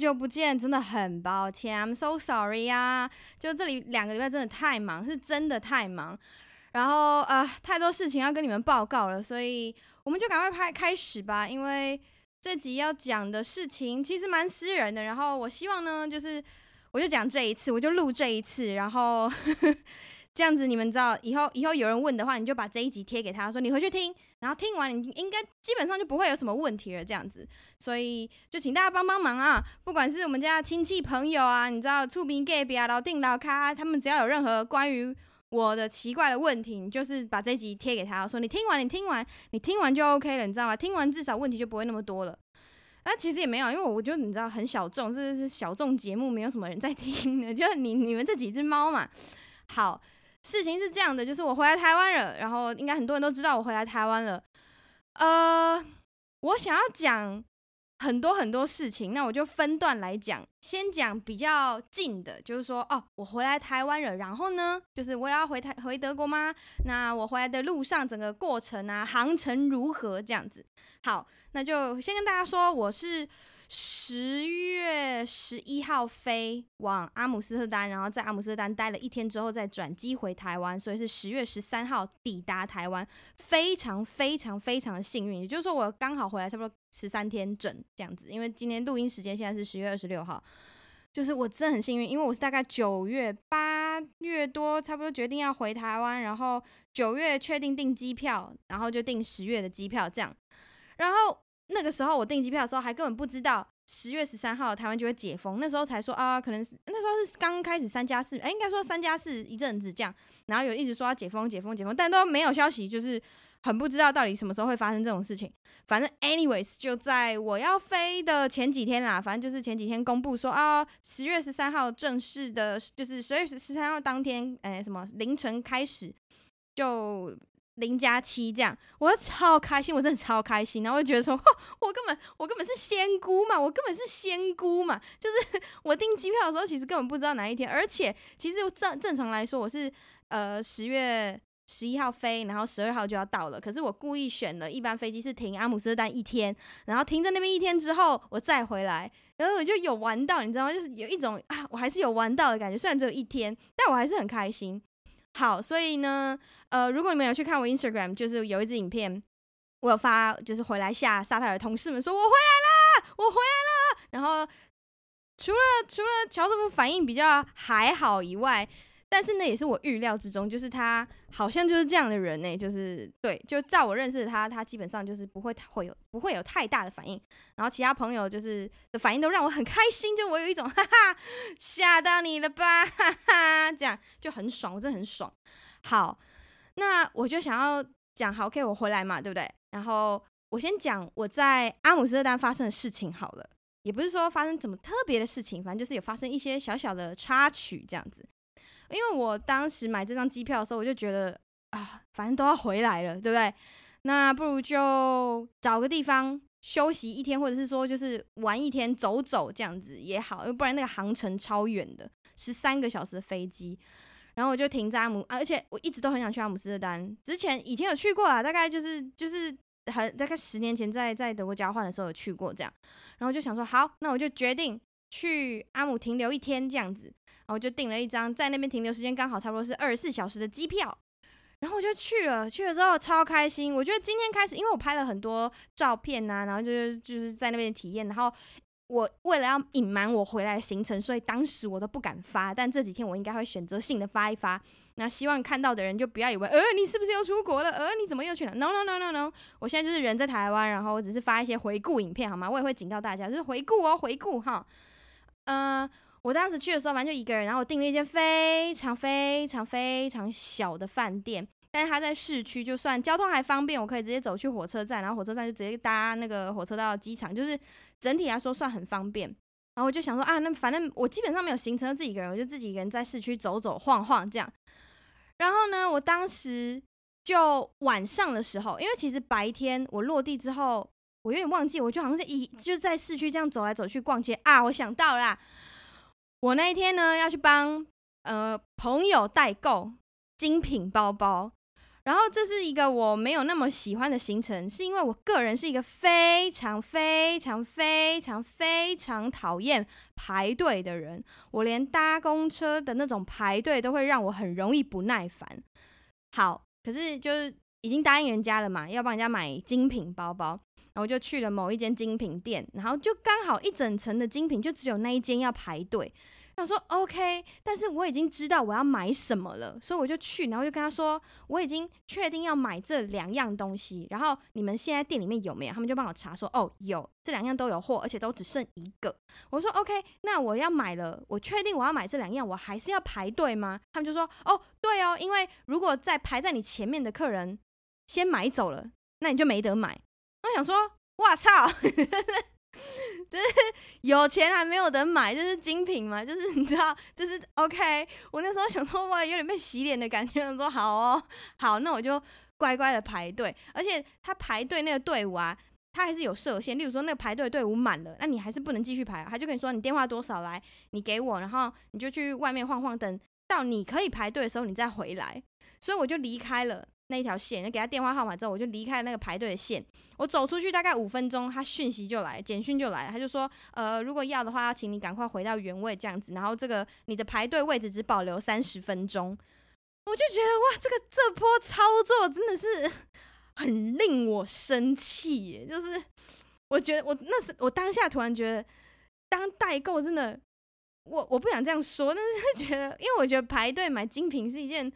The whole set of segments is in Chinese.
好久不见，真的很抱歉，I'm so sorry 呀。就这里两个礼拜真的太忙，是真的太忙，然后啊、呃，太多事情要跟你们报告了，所以我们就赶快拍开始吧。因为这集要讲的事情其实蛮私人的，然后我希望呢，就是我就讲这一次，我就录这一次，然后。这样子，你们知道以后以后有人问的话，你就把这一集贴给他说，你回去听，然后听完你应该基本上就不会有什么问题了。这样子，所以就请大家帮帮忙啊！不管是我们家亲戚朋友啊，你知道厝边隔壁啊、老顶老卡，他们只要有任何关于我的奇怪的问题，你就是把这一集贴给他说，你听完，你听完，你听完就 OK 了，你知道吗？听完至少问题就不会那么多了。那其实也没有，因为我觉得你知道很小众，这是小众节目，没有什么人在听的，就你你们这几只猫嘛，好。事情是这样的，就是我回来台湾了，然后应该很多人都知道我回来台湾了。呃，我想要讲很多很多事情，那我就分段来讲。先讲比较近的，就是说，哦，我回来台湾了，然后呢，就是我要回台回德国吗？那我回来的路上整个过程啊，航程如何？这样子。好，那就先跟大家说，我是。十月十一号飞往阿姆斯特丹，然后在阿姆斯特丹待了一天之后再转机回台湾，所以是十月十三号抵达台湾，非常非常非常的幸运，也就是说我刚好回来差不多十三天整这样子，因为今天录音时间现在是十月二十六号，就是我真的很幸运，因为我是大概九月八月多差不多决定要回台湾，然后九月确定订机票，然后就订十月的机票这样，然后。那个时候我订机票的时候还根本不知道十月十三号台湾就会解封，那时候才说啊，可能是那时候是刚开始三加四，哎，应该说三加四一阵子这样，然后有一直说要解封解封解封，但都没有消息，就是很不知道到底什么时候会发生这种事情。反正 anyways 就在我要飞的前几天啦，反正就是前几天公布说啊，十月十三号正式的，就是十月十三号当天，哎，什么凌晨开始就。零加七这样，我超开心，我真的超开心。然后我就觉得说，我根本我根本是仙姑嘛，我根本是仙姑嘛。就是 我订机票的时候，其实根本不知道哪一天。而且其实正正常来说，我是呃十月十一号飞，然后十二号就要到了。可是我故意选了一班飞机是停阿姆斯特丹一天，然后停在那边一天之后，我再回来，然后我就有玩到，你知道吗？就是有一种啊，我还是有玩到的感觉。虽然只有一天，但我还是很开心。好，所以呢，呃，如果你们有去看我 Instagram，就是有一支影片，我有发，就是回来下沙特的同事们说，我回来了，我回来了。然后除了除了乔瑟夫反应比较还好以外。但是呢也是我预料之中，就是他好像就是这样的人呢、就是对，就照我认识的他，他基本上就是不会会有不会有太大的反应，然后其他朋友就是的反应都让我很开心，就我有一种哈哈吓到你了吧，哈哈，这样就很爽，我真的很爽。好，那我就想要讲，好，OK，我回来嘛，对不对？然后我先讲我在阿姆斯特丹发生的事情好了，也不是说发生怎么特别的事情，反正就是有发生一些小小的插曲这样子。因为我当时买这张机票的时候，我就觉得啊，反正都要回来了，对不对？那不如就找个地方休息一天，或者是说就是玩一天，走走这样子也好，因为不然那个航程超远的，十三个小时的飞机。然后我就停在阿姆，而且我一直都很想去阿姆斯特丹，之前以前有去过啊，大概就是就是很大概十年前在在德国交换的时候有去过这样。然后就想说，好，那我就决定去阿姆停留一天这样子。然后我就订了一张在那边停留时间刚好差不多是二十四小时的机票，然后我就去了。去了之后超开心，我觉得今天开始，因为我拍了很多照片呐、啊，然后就是就是在那边体验。然后我为了要隐瞒我回来的行程，所以当时我都不敢发。但这几天我应该会选择性的发一发。那希望看到的人就不要以为，呃，你是不是又出国了？呃，你怎么又去了？No No No No No，我现在就是人在台湾，然后我只是发一些回顾影片，好吗？我也会警告大家，就是回顾哦，回顾哈，嗯、我当时去的时候，反正就一个人，然后我订了一间非常非常非常小的饭店，但是它在市区，就算交通还方便，我可以直接走去火车站，然后火车站就直接搭那个火车到机场，就是整体来说算很方便。然后我就想说啊，那反正我基本上没有行程，自己一个人，我就自己一个人在市区走走晃晃这样。然后呢，我当时就晚上的时候，因为其实白天我落地之后，我有点忘记，我就好像是一就在市区这样走来走去逛街啊，我想到啦。我那一天呢，要去帮呃朋友代购精品包包，然后这是一个我没有那么喜欢的行程，是因为我个人是一个非常非常非常非常讨厌排队的人，我连搭公车的那种排队都会让我很容易不耐烦。好，可是就是已经答应人家了嘛，要帮人家买精品包包，然后就去了某一间精品店，然后就刚好一整层的精品就只有那一间要排队。想说 OK，但是我已经知道我要买什么了，所以我就去，然后就跟他说我已经确定要买这两样东西，然后你们现在店里面有没有？他们就帮我查说哦，有，这两样都有货，而且都只剩一个。我说 OK，那我要买了，我确定我要买这两样，我还是要排队吗？他们就说哦，对哦，因为如果在排在你前面的客人先买走了，那你就没得买。我想说，哇操！就是有钱还没有得买，就是精品嘛，就是你知道，就是 OK。我那时候想说，哇，有点被洗脸的感觉。我说好哦，好，那我就乖乖的排队。而且他排队那个队伍啊，他还是有设限。例如说，那个排队队伍满了，那你还是不能继续排。他就跟你说，你电话多少来，你给我，然后你就去外面晃晃，等到你可以排队的时候，你再回来。所以我就离开了。那一条线，就给他电话号码之后，我就离开了那个排队的线。我走出去大概五分钟，他讯息就来，简讯就来了，他就说，呃，如果要的话，要请你赶快回到原位这样子。然后这个你的排队位置只保留三十分钟。我就觉得哇，这个这波操作真的是很令我生气耶！就是我觉得我那时我当下突然觉得，当代购真的，我我不想这样说，但是会觉得，因为我觉得排队买精品是一件。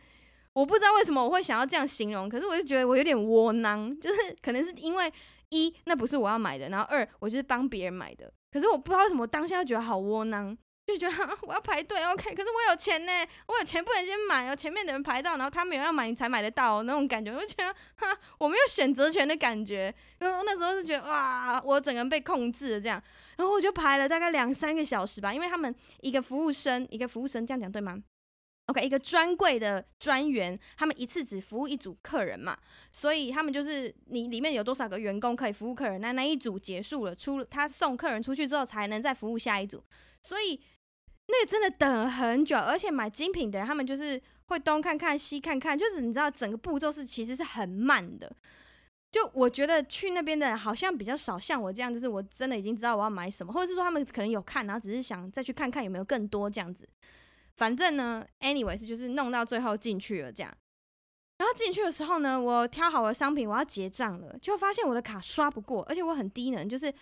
我不知道为什么我会想要这样形容，可是我就觉得我有点窝囊，就是可能是因为一那不是我要买的，然后二我就是帮别人买的，可是我不知道为什么当下觉得好窝囊，就觉得我要排队，OK，可是我有钱呢，我有钱不能先买哦，前面的人排到，然后他没有要买你才买得到那种感觉，我就觉得哈我没有选择权的感觉，因为我那时候是觉得哇，我整个人被控制了这样，然后我就排了大概两三个小时吧，因为他们一个服务生一个服务生这样讲对吗？？OK，一个专柜的专员，他们一次只服务一组客人嘛，所以他们就是你里面有多少个员工可以服务客人，那那一组结束了，出他送客人出去之后，才能再服务下一组。所以那个真的等很久，而且买精品的，他们就是会东看看西看看，就是你知道整个步骤是其实是很慢的。就我觉得去那边的好像比较少，像我这样，就是我真的已经知道我要买什么，或者是说他们可能有看，然后只是想再去看看有没有更多这样子。反正呢，anyways，就是弄到最后进去了这样。然后进去的时候呢，我挑好了商品，我要结账了，就发现我的卡刷不过，而且我很低能，就是。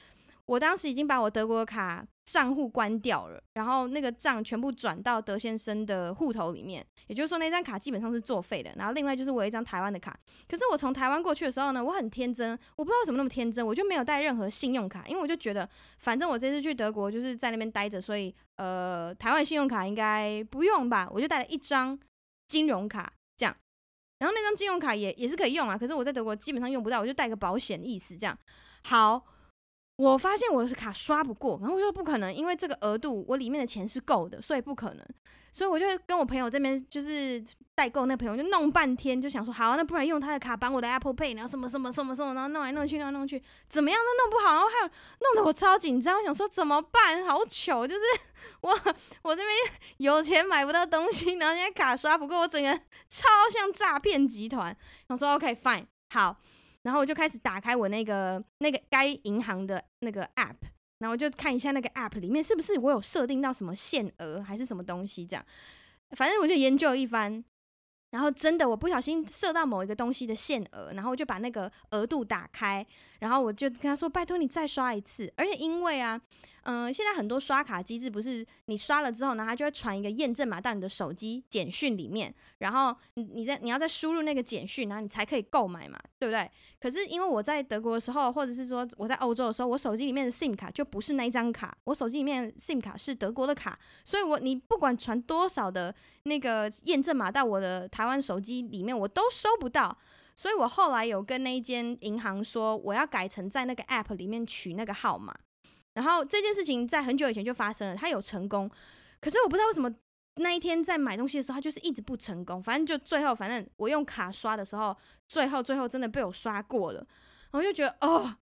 我当时已经把我德国的卡账户关掉了，然后那个账全部转到德先生的户头里面，也就是说那张卡基本上是作废的。然后另外就是我有一张台湾的卡，可是我从台湾过去的时候呢，我很天真，我不知道怎么那么天真，我就没有带任何信用卡，因为我就觉得反正我这次去德国就是在那边待着，所以呃台湾信用卡应该不用吧，我就带了一张金融卡这样，然后那张金融卡也也是可以用啊，可是我在德国基本上用不到，我就带个保险意思这样，好。我发现我的卡刷不过，然后我说不可能，因为这个额度我里面的钱是够的，所以不可能。所以我就跟我朋友这边就是代购那朋友就弄半天，就想说好，那不然用他的卡绑我的 Apple Pay，然后什么什么什么什么，然后弄来弄去，弄来弄去，怎么样都弄不好，然后还有弄得我超紧张，我想说怎么办？好糗，就是 我我这边有钱买不到东西，然后现在卡刷不过，我整个超像诈骗集团。我说 OK fine 好。然后我就开始打开我那个那个该银行的那个 app，然后就看一下那个 app 里面是不是我有设定到什么限额还是什么东西这样，反正我就研究一番，然后真的我不小心设到某一个东西的限额，然后我就把那个额度打开，然后我就跟他说拜托你再刷一次，而且因为啊。嗯、现在很多刷卡机制不是你刷了之后呢，它就会传一个验证码到你的手机简讯里面，然后你你在你要再输入那个简讯，然后你才可以购买嘛，对不对？可是因为我在德国的时候，或者是说我在欧洲的时候，我手机里面的 SIM 卡就不是那一张卡，我手机里面 SIM 卡是德国的卡，所以我你不管传多少的那个验证码到我的台湾手机里面，我都收不到，所以我后来有跟那一间银行说，我要改成在那个 App 里面取那个号码。然后这件事情在很久以前就发生了，他有成功，可是我不知道为什么那一天在买东西的时候，他就是一直不成功。反正就最后，反正我用卡刷的时候，最后最后真的被我刷过了，我就觉得哦，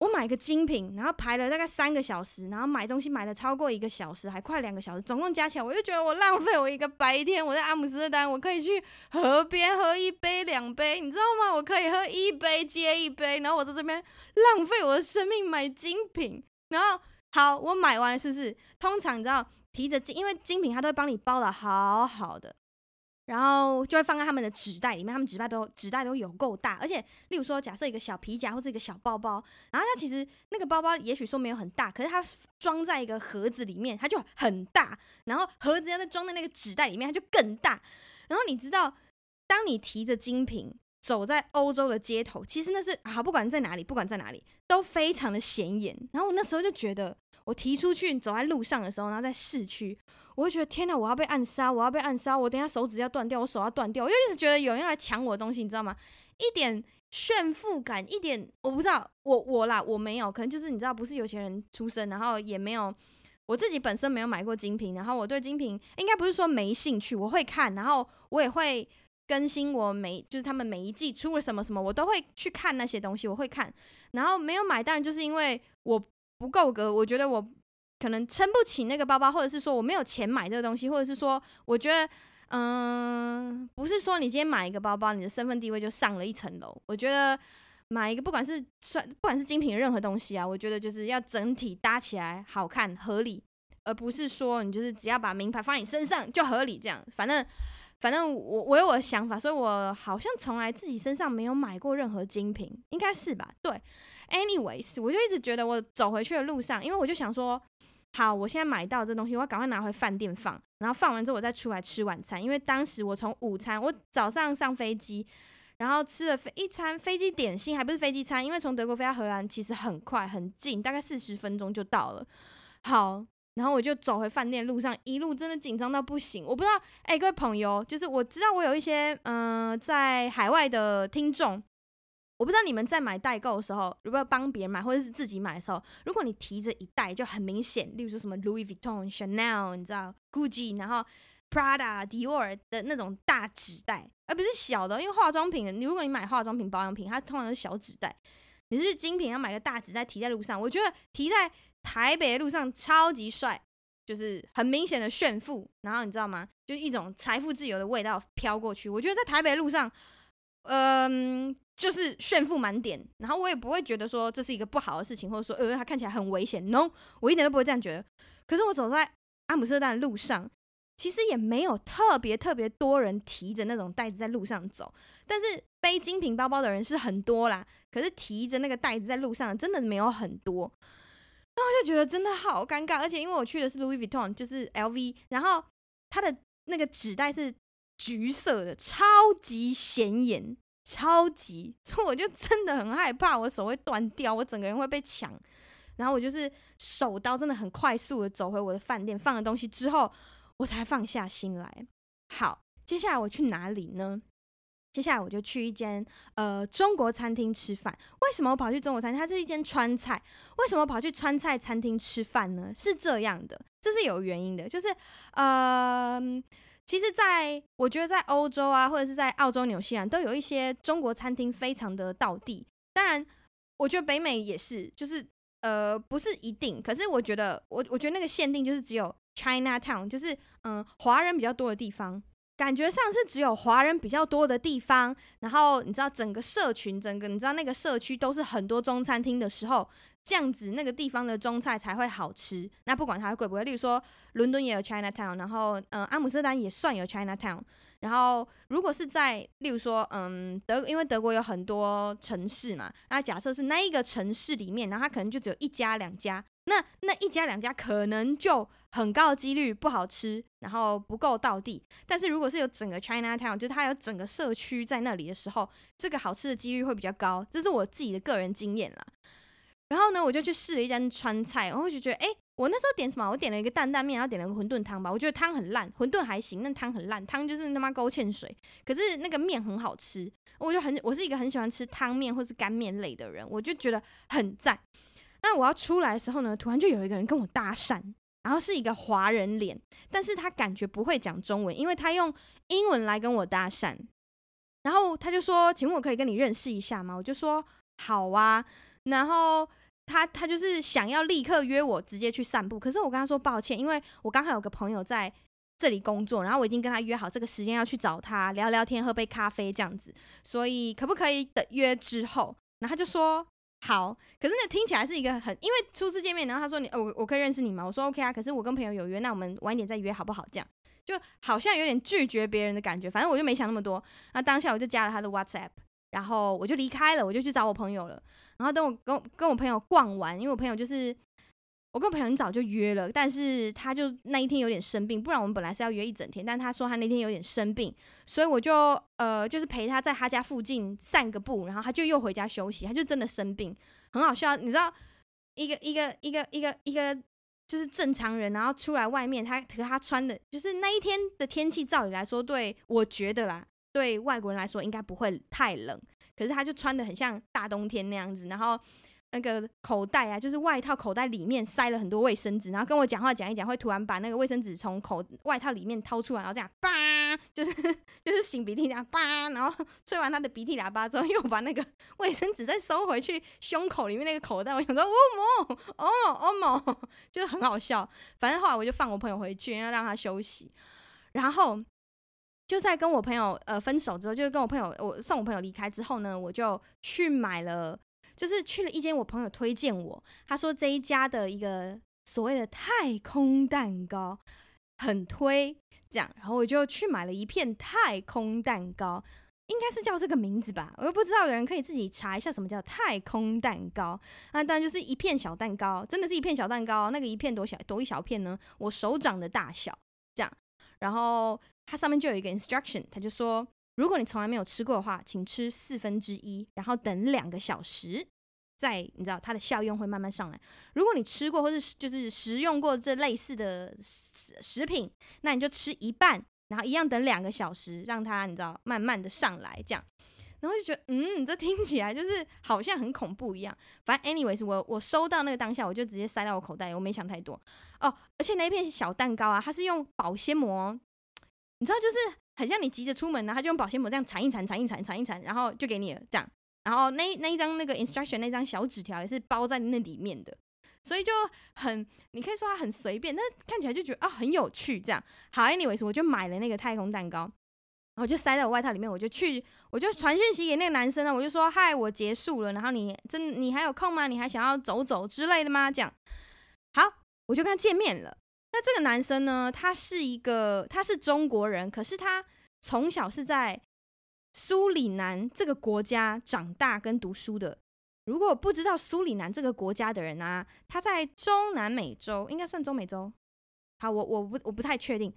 我买个精品，然后排了大概三个小时，然后买东西买了超过一个小时，还快两个小时，总共加起来，我就觉得我浪费我一个白天。我在阿姆斯特丹，我可以去河边喝一杯两杯，你知道吗？我可以喝一杯接一杯，然后我在这边浪费我的生命买精品。然后好，我买完了是不是？通常你知道提着精，因为精品它都会帮你包的好好的。然后就会放在他们的纸袋里面，他们纸袋都纸袋都有够大，而且例如说，假设一个小皮夹或者一个小包包，然后它其实那个包包也许说没有很大，可是它装在一个盒子里面，它就很大，然后盒子要再装在那个纸袋里面，它就更大。然后你知道，当你提着精品走在欧洲的街头，其实那是好，不管在哪里，不管在哪里都非常的显眼。然后我那时候就觉得，我提出去走在路上的时候，然后在市区。我会觉得天哪，我要被暗杀，我要被暗杀，我等下手指要断掉，我手要断掉，我就一直觉得有人要来抢我的东西，你知道吗？一点炫富感，一点我不知道，我我啦，我没有，可能就是你知道，不是有钱人出身，然后也没有我自己本身没有买过精品，然后我对精品应该不是说没兴趣，我会看，然后我也会更新我每就是他们每一季出了什么什么，我都会去看那些东西，我会看，然后没有买，当然就是因为我不够格，我觉得我。可能撑不起那个包包，或者是说我没有钱买这个东西，或者是说我觉得，嗯、不是说你今天买一个包包，你的身份地位就上了一层楼。我觉得买一个不管是算不管是精品任何东西啊，我觉得就是要整体搭起来好看合理，而不是说你就是只要把名牌放你身上就合理这样。反正反正我我有我的想法，所以我好像从来自己身上没有买过任何精品，应该是吧？对，anyways，我就一直觉得我走回去的路上，因为我就想说。好，我现在买到这东西，我要赶快拿回饭店放，然后放完之后我再出来吃晚餐。因为当时我从午餐，我早上上飞机，然后吃了飞一餐飞机点心，还不是飞机餐，因为从德国飞到荷兰其实很快很近，大概四十分钟就到了。好，然后我就走回饭店路上，一路真的紧张到不行。我不知道，哎、各位朋友，就是我知道我有一些嗯、在海外的听众。我不知道你们在买代购的时候，如果帮别人买或者是自己买的时候，如果你提着一袋就很明显，例如说什么 Louis Vuitton、Chanel，你知道 Gucci，然后 Prada、Dior 的那种大纸袋，而不是小的，因为化妆品，你如果你买化妆品、保养品，它通常是小纸袋。你是精品要买个大纸袋提在路上，我觉得提在台北路上超级帅，就是很明显的炫富，然后你知道吗？就是一种财富自由的味道飘过去。我觉得在台北路上，嗯。就是炫富满点，然后我也不会觉得说这是一个不好的事情，或者说呃，它看起来很危险。No，我一点都不会这样觉得。可是我走在阿姆斯特丹路上，其实也没有特别特别多人提着那种袋子在路上走，但是背精品包包的人是很多啦。可是提着那个袋子在路上真的没有很多，然后我就觉得真的好尴尬。而且因为我去的是 Louis Vuitton，就是 LV，然后它的那个纸袋是橘色的，超级显眼。超级，所以我就真的很害怕，我手会断掉，我整个人会被抢。然后我就是手刀，真的很快速的走回我的饭店，放了东西之后，我才放下心来。好，接下来我去哪里呢？接下来我就去一间呃中国餐厅吃饭。为什么我跑去中国餐厅？它是一间川菜。为什么跑去川菜餐厅吃饭呢？是这样的，这是有原因的，就是呃。其实，在我觉得，在欧洲啊，或者是在澳洲、纽西兰，都有一些中国餐厅，非常的道地。当然，我觉得北美也是，就是呃，不是一定。可是，我觉得，我我觉得那个限定就是只有 Chinatown，就是嗯，华人比较多的地方，感觉上是只有华人比较多的地方。然后，你知道，整个社群，整个你知道那个社区都是很多中餐厅的时候。这样子，那个地方的中菜才会好吃。那不管它贵不贵，例如说伦敦也有 Chinatown，然后嗯，阿姆斯特丹也算有 Chinatown。然后如果是在例如说嗯德，因为德国有很多城市嘛，那假设是那一个城市里面，然后它可能就只有一家两家，那那一家两家可能就很高的几率不好吃，然后不够到地。但是如果是有整个 Chinatown，就是它有整个社区在那里的时候，这个好吃的几率会比较高。这是我自己的个人经验啦。然后呢，我就去试了一家川菜，然后就觉得，哎，我那时候点什么？我点了一个担担面，然后点了个馄饨汤吧。我觉得汤很烂，馄饨还行，那汤很烂，汤就是他妈勾芡水。可是那个面很好吃，我就很，我是一个很喜欢吃汤面或是干面类的人，我就觉得很赞。那我要出来的时候呢，突然就有一个人跟我搭讪，然后是一个华人脸，但是他感觉不会讲中文，因为他用英文来跟我搭讪。然后他就说：“请问我可以跟你认识一下吗？”我就说：“好啊。”然后他他就是想要立刻约我直接去散步，可是我跟他说抱歉，因为我刚好有个朋友在这里工作，然后我已经跟他约好这个时间要去找他聊聊天、喝杯咖啡这样子，所以可不可以等约之后？然后他就说好，可是那听起来是一个很，因为初次见面，然后他说你，我我可以认识你吗？我说 OK 啊，可是我跟朋友有约，那我们晚一点再约好不好？这样就好像有点拒绝别人的感觉，反正我就没想那么多。那当下我就加了他的 WhatsApp，然后我就离开了，我就去找我朋友了。然后等我跟跟我朋友逛完，因为我朋友就是。我跟朋友很早就约了，但是他就那一天有点生病，不然我们本来是要约一整天，但他说他那天有点生病，所以我就呃就是陪他在他家附近散个步，然后他就又回家休息，他就真的生病，很好笑，你知道一个一个一个一个一个就是正常人，然后出来外面，他可他穿的就是那一天的天气，照理来说对我觉得啦，对外国人来说应该不会太冷，可是他就穿的很像大冬天那样子，然后。那个口袋啊，就是外套口袋里面塞了很多卫生纸，然后跟我讲话讲一讲，会突然把那个卫生纸从口外套里面掏出来，然后这样叭，就是就是擤鼻涕这样叭，然后吹完他的鼻涕喇叭之后，又把那个卫生纸再收回去胸口里面那个口袋。我想说，哦莫，哦哦莫，就是很好笑。反正后来我就放我朋友回去，要让他休息。然后就在跟我朋友呃分手之后，就是跟我朋友我送我朋友离开之后呢，我就去买了。就是去了一间我朋友推荐我，他说这一家的一个所谓的太空蛋糕很推，这样，然后我就去买了一片太空蛋糕，应该是叫这个名字吧，我又不知道的人可以自己查一下什么叫太空蛋糕。那当然就是一片小蛋糕，真的是一片小蛋糕，那个一片多小多一小片呢？我手掌的大小这样，然后它上面就有一个 instruction，他就说。如果你从来没有吃过的话，请吃四分之一，然后等两个小时，再你知道它的效用会慢慢上来。如果你吃过或是就是食用过这类似的食食品，那你就吃一半，然后一样等两个小时，让它你知道慢慢的上来这样。然后就觉得嗯，这听起来就是好像很恐怖一样。反正 anyways，我我收到那个当下，我就直接塞到我口袋，我没想太多哦。而且那一片小蛋糕啊，它是用保鲜膜，你知道就是。很像你急着出门呢，他就用保鲜膜这样缠一缠、缠一缠、缠一缠，然后就给你了这样。然后那那一张那个 instruction 那张小纸条也是包在那里面的，所以就很，你可以说它很随便，但看起来就觉得啊很有趣这样。好，anyways，我就买了那个太空蛋糕，然后就塞在我外套里面，我就去，我就传讯息给那个男生呢，我就说嗨，我结束了，然后你真你还有空吗？你还想要走走之类的吗？这样，好，我就跟他见面了。那这个男生呢，他是一个，他是中国人，可是他从小是在苏里南这个国家长大跟读书的。如果不知道苏里南这个国家的人啊，他在中南美洲，应该算中美洲。好，我我不我不太确定。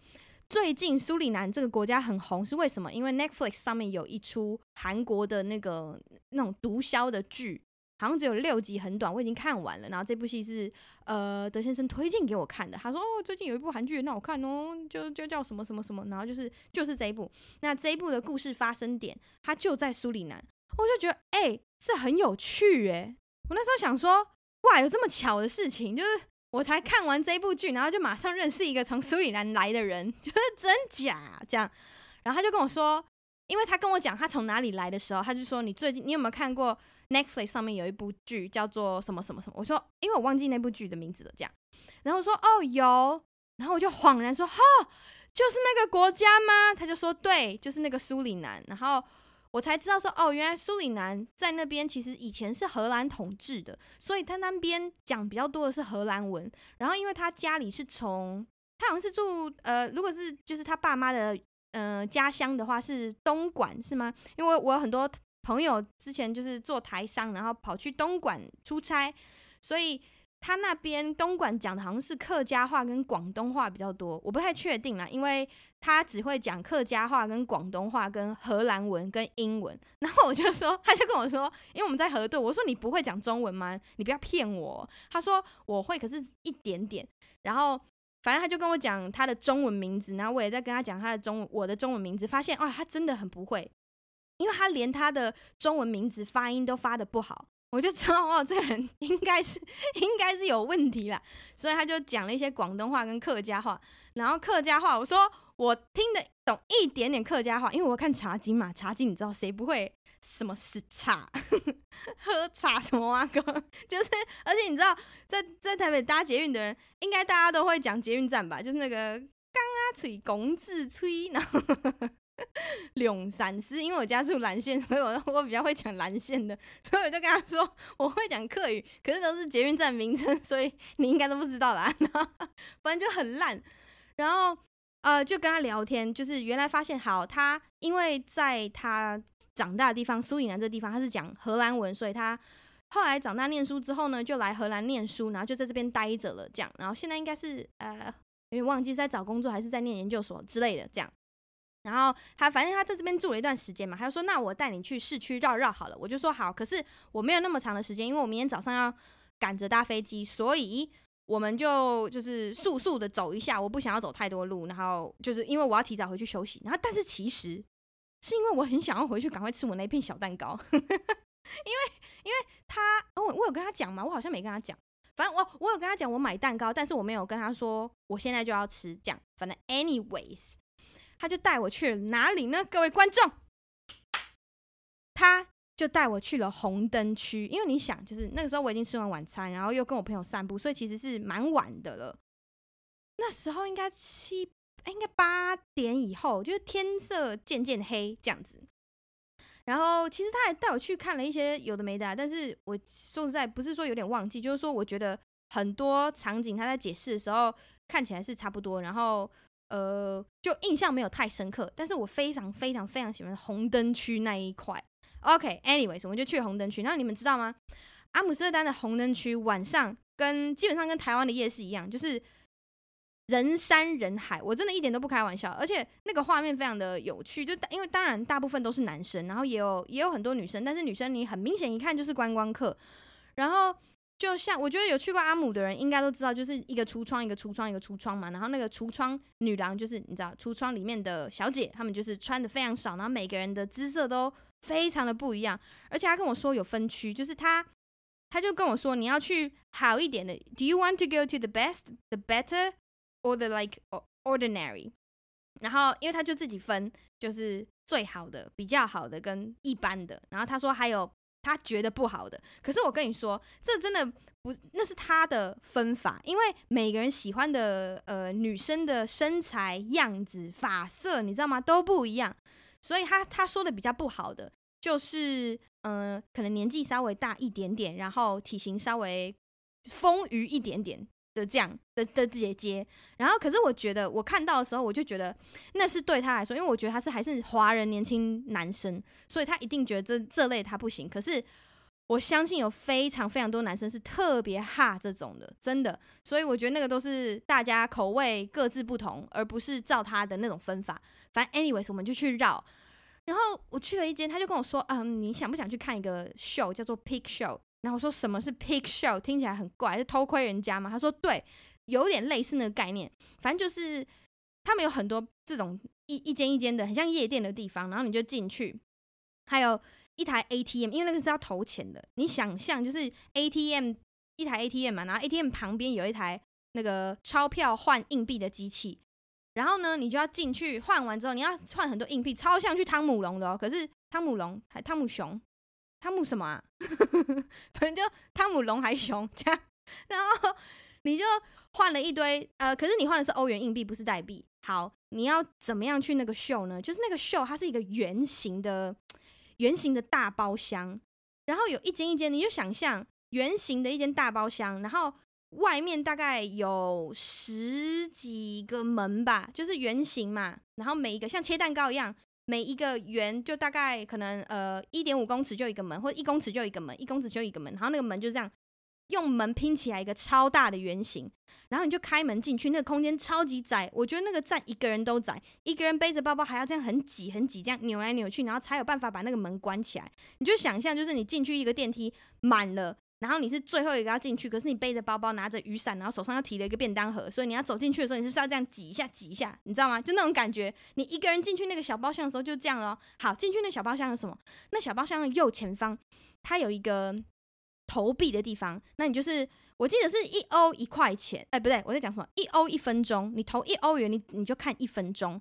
最近苏里南这个国家很红，是为什么？因为 Netflix 上面有一出韩国的那个那种毒枭的剧。好像只有六集，很短，我已经看完了。然后这部戏是呃德先生推荐给我看的，他说哦最近有一部韩剧很好看哦，就就叫什么什么什么，然后就是就是这一部。那这一部的故事发生点，它就在苏里南，我就觉得哎、欸，这很有趣哎。我那时候想说哇，有这么巧的事情，就是我才看完这部剧，然后就马上认识一个从苏里南来的人，就是真假这样。然后他就跟我说，因为他跟我讲他从哪里来的时候，他就说你最近你有没有看过？Netflix 上面有一部剧叫做什么什么什么，我说因为我忘记那部剧的名字了，这样，然后我说哦有，然后我就恍然说哈，就是那个国家吗？他就说对，就是那个苏里南，然后我才知道说哦，原来苏里南在那边其实以前是荷兰统治的，所以他那边讲比较多的是荷兰文，然后因为他家里是从他好像是住呃，如果是就是他爸妈的呃家乡的话是东莞是吗？因为我有很多。朋友之前就是做台商，然后跑去东莞出差，所以他那边东莞讲的好像是客家话跟广东话比较多，我不太确定啦，因为他只会讲客家话跟广东话跟荷兰文跟英文，然后我就说，他就跟我说，因为我们在核对，我说你不会讲中文吗？你不要骗我。他说我会，可是一点点。然后反正他就跟我讲他的中文名字，然后我也在跟他讲他的中文，我的中文名字，发现哇，他真的很不会。因为他连他的中文名字发音都发得不好，我就知道哦，这人 应该是应该是有问题啦。所以他就讲了一些广东话跟客家话，然后客家话我说我听得懂一点点客家话，因为我看茶经嘛，茶经你知道谁不会什么是茶，喝茶什么啊 哥，就是而且你知道，在在台北搭捷运的人，应该大家都会讲捷运站吧？就是那个刚啊吹公字吹，然后龙山寺，因为我家住蓝线，所以我我比较会讲蓝线的，所以我就跟他说我会讲客语，可是都是捷运站名称，所以你应该都不知道啦。反正就很烂，然后。呃，就跟他聊天，就是原来发现好，他因为在他长大的地方苏里南这地方，他是讲荷兰文，所以他后来长大念书之后呢，就来荷兰念书，然后就在这边待着了，这样，然后现在应该是呃有点忘记是在找工作还是在念研究所之类的这样，然后他反正他在这边住了一段时间嘛，他就说那我带你去市区绕绕好了，我就说好，可是我没有那么长的时间，因为我明天早上要赶着搭飞机，所以。我们就就是速速的走一下，我不想要走太多路，然后就是因为我要提早回去休息，然后但是其实是因为我很想要回去赶快吃我那一片小蛋糕，因为因为他我我有跟他讲嘛，我好像没跟他讲，反正我我有跟他讲我买蛋糕，但是我没有跟他说我现在就要吃，这样。反正 anyways，他就带我去了哪里呢？各位观众，他。就带我去了红灯区，因为你想，就是那个时候我已经吃完晚餐，然后又跟我朋友散步，所以其实是蛮晚的了。那时候应该七，应该八点以后，就是天色渐渐黑这样子。然后其实他还带我去看了一些有的没的啊，但是我说实在不是说有点忘记，就是说我觉得很多场景他在解释的时候看起来是差不多，然后呃就印象没有太深刻，但是我非常非常非常喜欢红灯区那一块。OK，anyways，、我们就去红灯区。然后你们知道吗？阿姆斯特丹的红灯区晚上跟基本上跟台湾的夜市一样，就是人山人海。我真的一点都不开玩笑，而且那个画面非常的有趣。就因为当然大部分都是男生，然后也有也有很多女生，但是女生你很明显一看就是观光客。然后就像我觉得有去过阿姆的人应该都知道，就是一个橱窗一个橱窗一个橱窗嘛。然后那个橱窗女郎就是你知道橱窗里面的小姐，她们就是穿的非常少，然后每个人的姿色都。非常的不一样，而且他跟我说有分区，就是他，他就跟我说你要去好一点的，Do you want to go to the best, the better, or the like ordinary？然后因为他就自己分，就是最好的、比较好的跟一般的。然后他说还有他觉得不好的，可是我跟你说，这真的不，那是他的分法，因为每个人喜欢的呃女生的身材样子、发色，你知道吗？都不一样。所以他他说的比较不好的，就是嗯、可能年纪稍微大一点点，然后体型稍微丰腴一点点的这样的的姐姐。然后，可是我觉得我看到的时候，我就觉得那是对他来说，因为我觉得他是还是华人年轻男生，所以他一定觉得这这类他不行。可是我相信有非常非常多男生是特别哈这种的，真的。所以我觉得那个都是大家口味各自不同，而不是照他的那种分法。反正，anyways，我们就去绕。然后我去了一间，他就跟我说：“嗯，你想不想去看一个 show，，叫做 Pig Show？” 然后我说：“什么是 Pig Show？听起来很怪，是偷窥人家吗？”他说：“对，有点类似那个概念。反正就是他们有很多这种一一间一间的，很像夜店的地方。然后你就进去，还有一台 ATM，因为那个是要投钱的。你想象就是 ATM 一台 ATM 嘛，然后 ATM 旁边有一台那个钞票换硬币的机器。”然后呢，你就要进去换完之后，你要换很多硬币，超像去汤姆龙的哦。可是汤姆龙还汤姆熊，汤姆什么啊？反正就汤姆龙还熊 这样。然后你就换了一堆，呃，可是你换的是欧元硬币，不是代币。好，你要怎么样去那个秀呢？就是那个秀，它是一个圆形的圆形的大包厢，然后有一间一间，你就想象圆形的一间大包厢，然后。外面大概有十几个门吧，就是圆形嘛，然后每一个像切蛋糕一样，每一个圆就大概可能呃一点五公尺就一个门，或者一公尺就一个门，一公尺就一个门，然后那个门就这样用门拼起来一个超大的圆形，然后你就开门进去，那个空间超级窄，我觉得那个站一个人都窄，一个人背着包包还要这样很挤很挤这样扭来扭去，然后才有办法把那个门关起来。你就想象就是你进去一个电梯满了。然后你是最后一个要进去，可是你背着包包，拿着雨伞，然后手上又提了一个便当盒，所以你要走进去的时候，你是不是要这样挤一下，挤一下，你知道吗？就那种感觉。你一个人进去那个小包厢的时候就这样哦。好，进去那小包厢有什么？那小包厢的右前方，它有一个投币的地方。那你就是，我记得是一欧一块钱，哎，不对，我在讲什么？一欧一分钟，你投一欧元，你你就看一分钟。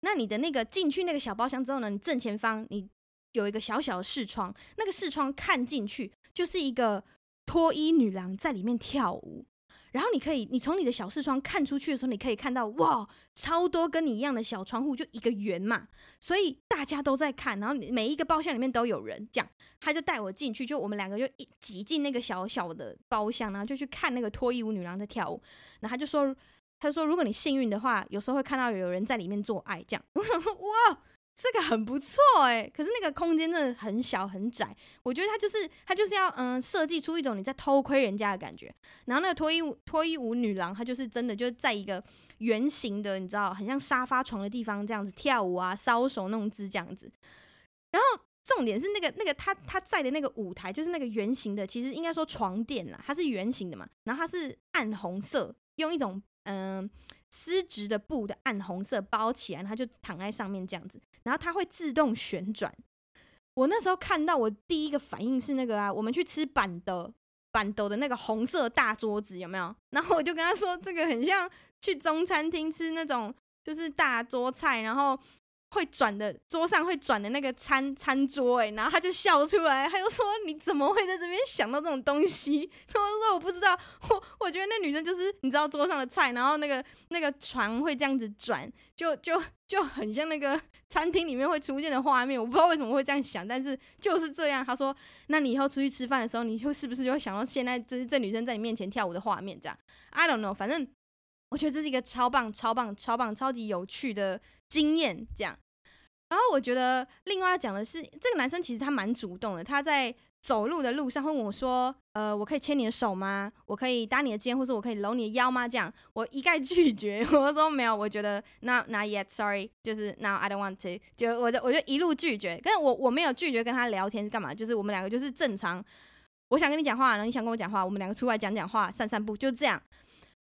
那你的那个进去那个小包厢之后呢，你正前方你。有一个小小的视窗，那个视窗看进去就是一个脱衣女郎在里面跳舞。然后你可以，你从你的小视窗看出去的时候，你可以看到哇，超多跟你一样的小窗户，就一个圆嘛，所以大家都在看。然后每一个包厢里面都有人，这样他就带我进去，就我们两个就一挤进那个小小的包厢，然后就去看那个脱衣舞女郎在跳舞。然后他就说，他说如果你幸运的话，有时候会看到有人在里面做爱，这样。我想说哇。这个很不错哎，可是那个空间真的很小很窄，我觉得他就是他就是要嗯设计出一种你在偷窥人家的感觉。然后那个脱衣舞脱衣舞女郎，她就是真的就在一个圆形的，你知道，很像沙发床的地方这样子跳舞啊，搔首弄姿这样子。然后重点是那个那个她她在的那个舞台，就是那个圆形的，其实应该说床垫啦，它是圆形的嘛，然后它是暗红色，用一种嗯。丝质的布的暗红色包起来，它就躺在上面这样子，然后它会自动旋转。我那时候看到，我第一个反应是那个啊，我们去吃板的板凳的那个红色大桌子有没有？然后我就跟他说，这个很像去中餐厅吃那种，就是大桌菜，然后。会转的桌上会转的那个餐餐桌哎，然后他就笑出来，他就说，你怎么会在这边想到这种东西？他说我不知道，我我觉得那女生就是你知道桌上的菜，然后那个那个床会这样子转，就就就很像那个 餐厅里面会出现的画面。我不知道为什么会这样想，但是就是这样。他说，那你以后出去吃饭的时候，你就是不是就会想到现在这是这女生在你面前跳舞的画面？这样，I don't know，反正我觉得这是一个超棒、超棒、超棒、超级有趣的经验，这样。然后我觉得另外要讲的是，这个男生其实他蛮主动的。他在走路的路上会问我说：“呃，我可以牵你的手吗？我可以搭你的肩，或者我可以搂你的腰吗？”这样我一概拒绝。我说没有，我觉得 not not yet，sorry，就是 now I don't want to。就我的我就一路拒绝。但是我我没有拒绝跟他聊天是干嘛？就是我们两个就是正常，我想跟你讲话，然后你想跟我讲话，我们两个出来讲讲话，散散步，就这样。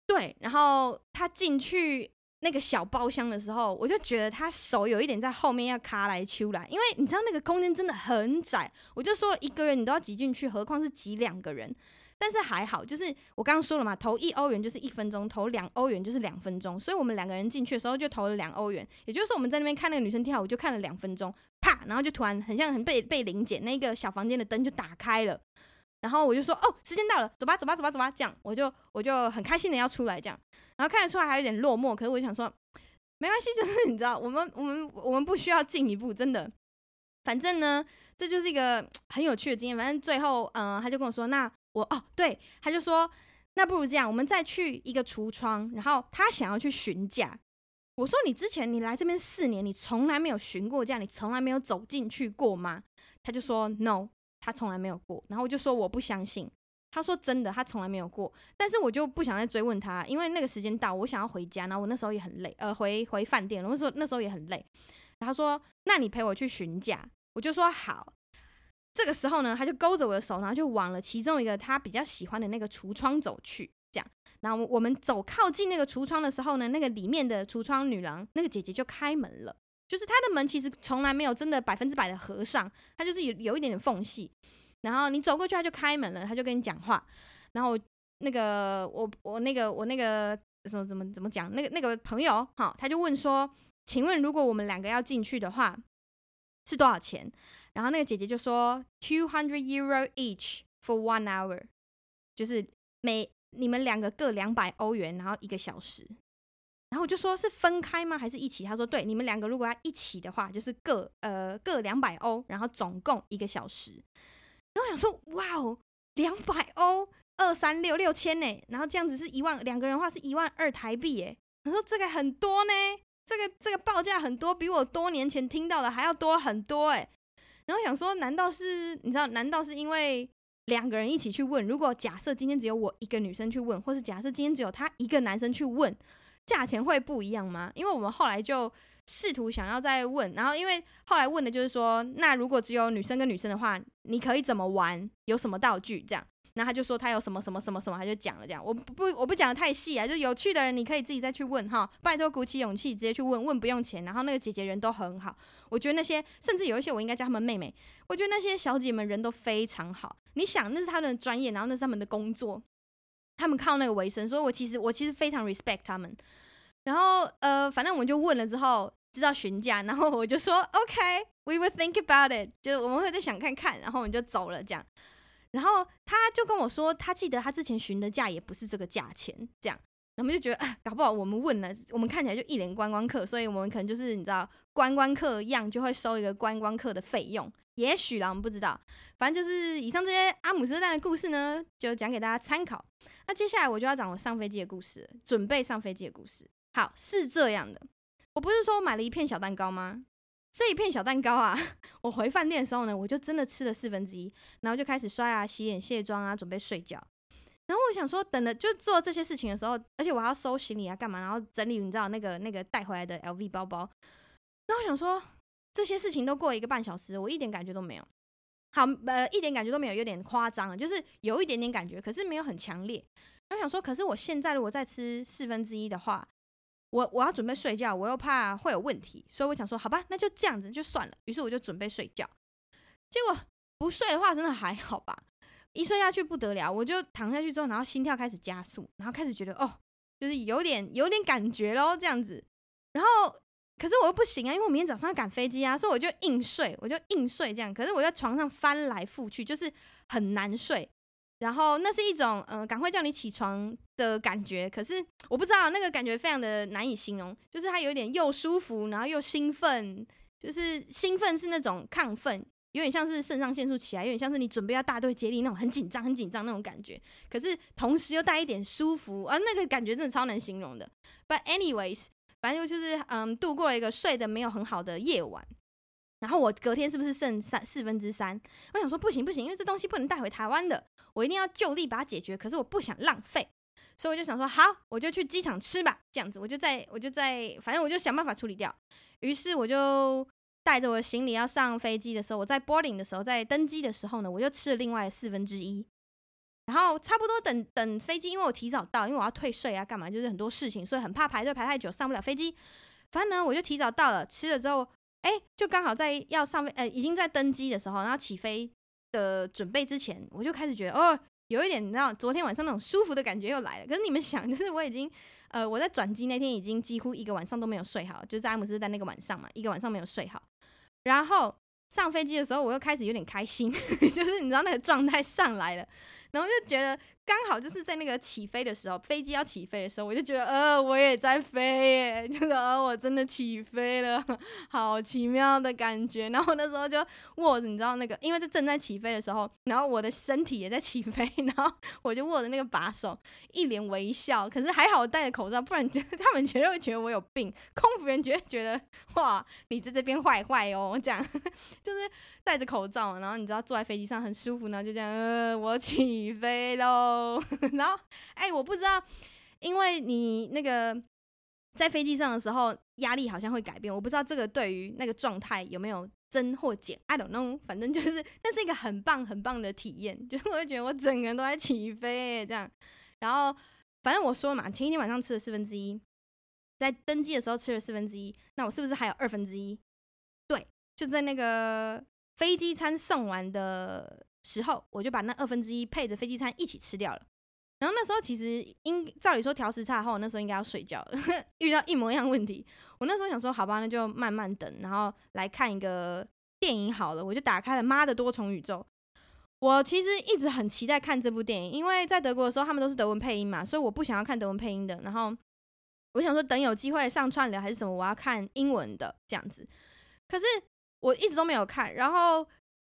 对，然后他进去。那个小包厢的时候，我就觉得他手有一点在后面要卡来揪来，因为你知道那个空间真的很窄，我就说一个人你都要挤进去，何况是挤两个人。但是还好，就是我刚刚说了嘛，投一欧元就是一分钟，投两欧元就是两分钟，所以我们两个人进去的时候就投了两欧元，也就是我们在那边看那个女生跳舞就看了两分钟，啪，然后就突然很像很被被临检，那个小房间的灯就打开了。然后我就说哦，时间到了，走吧，走吧，走吧，走吧，这样我就我就很开心的要出来，这样，然后看得出来还有点落寞，可是我就想说，没关系，就是你知道，我们我们我们不需要进一步，真的，反正呢，这就是一个很有趣的经验。反正最后，嗯、他就跟我说，那我哦，对，他就说，那不如这样，我们再去一个橱窗，然后他想要去询价。我说，你之前你来这边四年，你从来没有询过价，你从来没有走进去过吗？他就说，no。他从来没有过，然后我就说我不相信。他说真的，他从来没有过。但是我就不想再追问他，因为那个时间到，我想要回家。然后我那时候也很累，呃，回回饭店。我说那时候也很累。然后说：“那你陪我去询价。”我就说好。这个时候呢，他就勾着我的手，然后就往了其中一个他比较喜欢的那个橱窗走去。这样，然后我们走靠近那个橱窗的时候呢，那个里面的橱窗女郎那个姐姐就开门了。就是他的门其实从来没有真的百分之百的合上，他就是有有一点点缝隙。然后你走过去，他就开门了，他就跟你讲话。然后那个我我那个我那个什么怎么怎么讲？那个那个朋友好，他就问说：“请问如果我们两个要进去的话，是多少钱？”然后那个姐姐就说：“Two hundred euro each for one hour，就是每你们两个各两百欧元，然后一个小时。”然后我就说，是分开吗？还是一起？他说对，你们两个如果要一起的话，就是各呃各两百欧，然后总共一个小时。然后想说，哇哦，两百欧，二三六六千呢。然后这样子是一万，两个人的话是一万二台币耶。我说这个很多呢，这个这个报价很多，比我多年前听到的还要多很多哎。然后想说，难道是你知道？难道是因为两个人一起去问？如果假设今天只有我一个女生去问，或是假设今天只有他一个男生去问？价钱会不一样吗？因为我们后来就试图想要再问，然后因为后来问的就是说，那如果只有女生跟女生的话，你可以怎么玩？有什么道具？这样，然后他就说他有什么什么什么什么，他就讲了这样。我不我不讲的太细啊，就有趣的人你可以自己再去问哈，拜托鼓起勇气直接去问问不用钱。然后那个姐姐人都很好，我觉得那些甚至有一些我应该叫他们妹妹，我觉得那些小姐们人都非常好。你想那是他们的专业，然后那是他们的工作。他们靠那个为生，所以我其实我其实非常 respect 他们。然后呃，反正我们就问了之后，知道询价，然后我就说 OK，We will think about it，就我们会再想看看，然后我们就走了这样。然后他就跟我说，他记得他之前询的价也不是这个价钱，这样。然后我们就觉得，啊，搞不好我们问了，我们看起来就一脸观光客，所以我们可能就是你知道，观光客样就会收一个观光客的费用，也许啦，我们不知道。反正就是以上这些阿姆斯特丹的故事呢，就讲给大家参考。那接下来我就要讲我上飞机的故事，准备上飞机的故事。好，是这样的，我不是说我买了一片小蛋糕吗？这一片小蛋糕啊，我回饭店的时候呢，我就真的吃了四分之一，然后就开始刷牙、洗脸、卸妆啊，准备睡觉。然后我想说，等了就做这些事情的时候，而且我还要收行李啊，干嘛？然后整理，你知道那个那个带回来的 LV 包包。然后我想说，这些事情都过了一个半小时，我一点感觉都没有。好，呃，一点感觉都没有，有点夸张了，就是有一点点感觉，可是没有很强烈。我想说，可是我现在如果再吃四分之一的话，我我要准备睡觉，我又怕会有问题，所以我想说，好吧，那就这样子就算了。于是我就准备睡觉，结果不睡的话，真的还好吧。一睡下去不得了，我就躺下去之后，然后心跳开始加速，然后开始觉得哦，就是有点有点感觉咯，这样子。然后可是我又不行啊，因为我明天早上要赶飞机啊，所以我就硬睡，我就硬睡这样。可是我在床上翻来覆去，就是很难睡。然后那是一种呃，赶快叫你起床的感觉。可是我不知道那个感觉非常的难以形容，就是它有点又舒服，然后又兴奋，就是兴奋是那种亢奋。有点像是肾上腺素起来，有点像是你准备要大队接力那种很紧张、很紧张那种感觉。可是同时又带一点舒服，啊、那个感觉真的超难形容的。But anyways，反正就是嗯，度过了一个睡得没有很好的夜晚。然后我隔天是不是剩三四分之三？我想说不行不行，因为这东西不能带回台湾的，我一定要就地把它解决。可是我不想浪费，所以我就想说好，我就去机场吃吧。这样子，我就在我就在，反正我就想办法处理掉。于是我就。带着我的行李要上飞机的时候，我在 boarding 的时候，在登机的时候呢，我就吃了另外四分之一，然后差不多等等飞机，因为我提早到，因为我要退税啊，干嘛，就是很多事情，所以很怕排队排太久上不了飞机。反正呢，我就提早到了，吃了之后，哎，就刚好在要上飞，呃，已经在登机的时候，然后起飞的准备之前，我就开始觉得，哦，有一点，你知道，昨天晚上那种舒服的感觉又来了。可是你们想，就是我已经，呃，我在转机那天已经几乎一个晚上都没有睡好，就是在阿姆斯特丹那个晚上嘛，一个晚上没有睡好。然后上飞机的时候，我又开始有点开心，就是你知道那个状态上来了，然后就觉得。刚好就是在那个起飞的时候，飞机要起飞的时候，我就觉得，呃，我也在飞耶，就是呃，我真的起飞了，好奇妙的感觉。然后那时候就握着，你知道那个，因为这正在起飞的时候，然后我的身体也在起飞，然后我就握着那个把手，一脸微笑。可是还好我戴着口罩，不然觉得 他们绝对会觉得我有病。空服员绝对觉得，哇，你在这边坏坏哦，这样 就是戴着口罩，然后你知道坐在飞机上很舒服呢，就这样，呃，我起飞喽。然后，哎，我不知道，因为你那个在飞机上的时候压力好像会改变，我不知道这个对于那个状态有没有增或减，I don't know。反正就是，那是一个很棒很棒的体验，就是我会觉得我整个人都在起飞这样。然后，反正我说嘛，前一天晚上吃了四分之一，在登机的时候吃了四分之一，那我是不是还有二分之一？对，就在那个飞机餐送完的。时候我就把那二分之一配着飞机餐一起吃掉了，然后那时候其实应照理说调时差后，那时候应该要睡觉了，遇到一模一样问题。我那时候想说，好吧，那就慢慢等，然后来看一个电影好了。我就打开了《妈的多重宇宙》。我其实一直很期待看这部电影，因为在德国的时候他们都是德文配音嘛，所以我不想要看德文配音的。然后我想说，等有机会上串流还是什么，我要看英文的这样子。可是我一直都没有看，然后。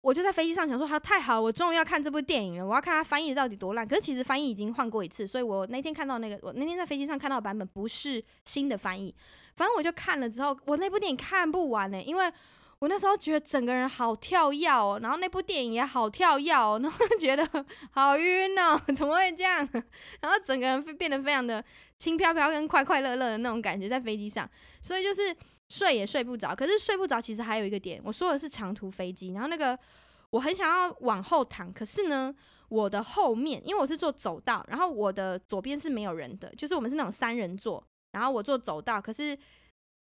我就在飞机上想说，好，太好，我终于要看这部电影了。我要看它翻译到底多烂。可是其实翻译已经换过一次，所以我那天看到那个，我那天在飞机上看到的版本不是新的翻译。反正我就看了之后，我那部电影看不完呢、因为我那时候觉得整个人好跳跃哦，然后那部电影也好跳跃哦，然后觉得好晕哦，怎么会这样？然后整个人变得非常的轻飘飘跟快快乐乐的那种感觉在飞机上，所以就是。睡也睡不着，可是睡不着其实还有一个点，我说的是长途飞机，然后那个我很想要往后躺，可是呢，我的后面因为我是坐走道，然后我的左边是没有人的，就是我们是那种三人座，然后我坐走道，可是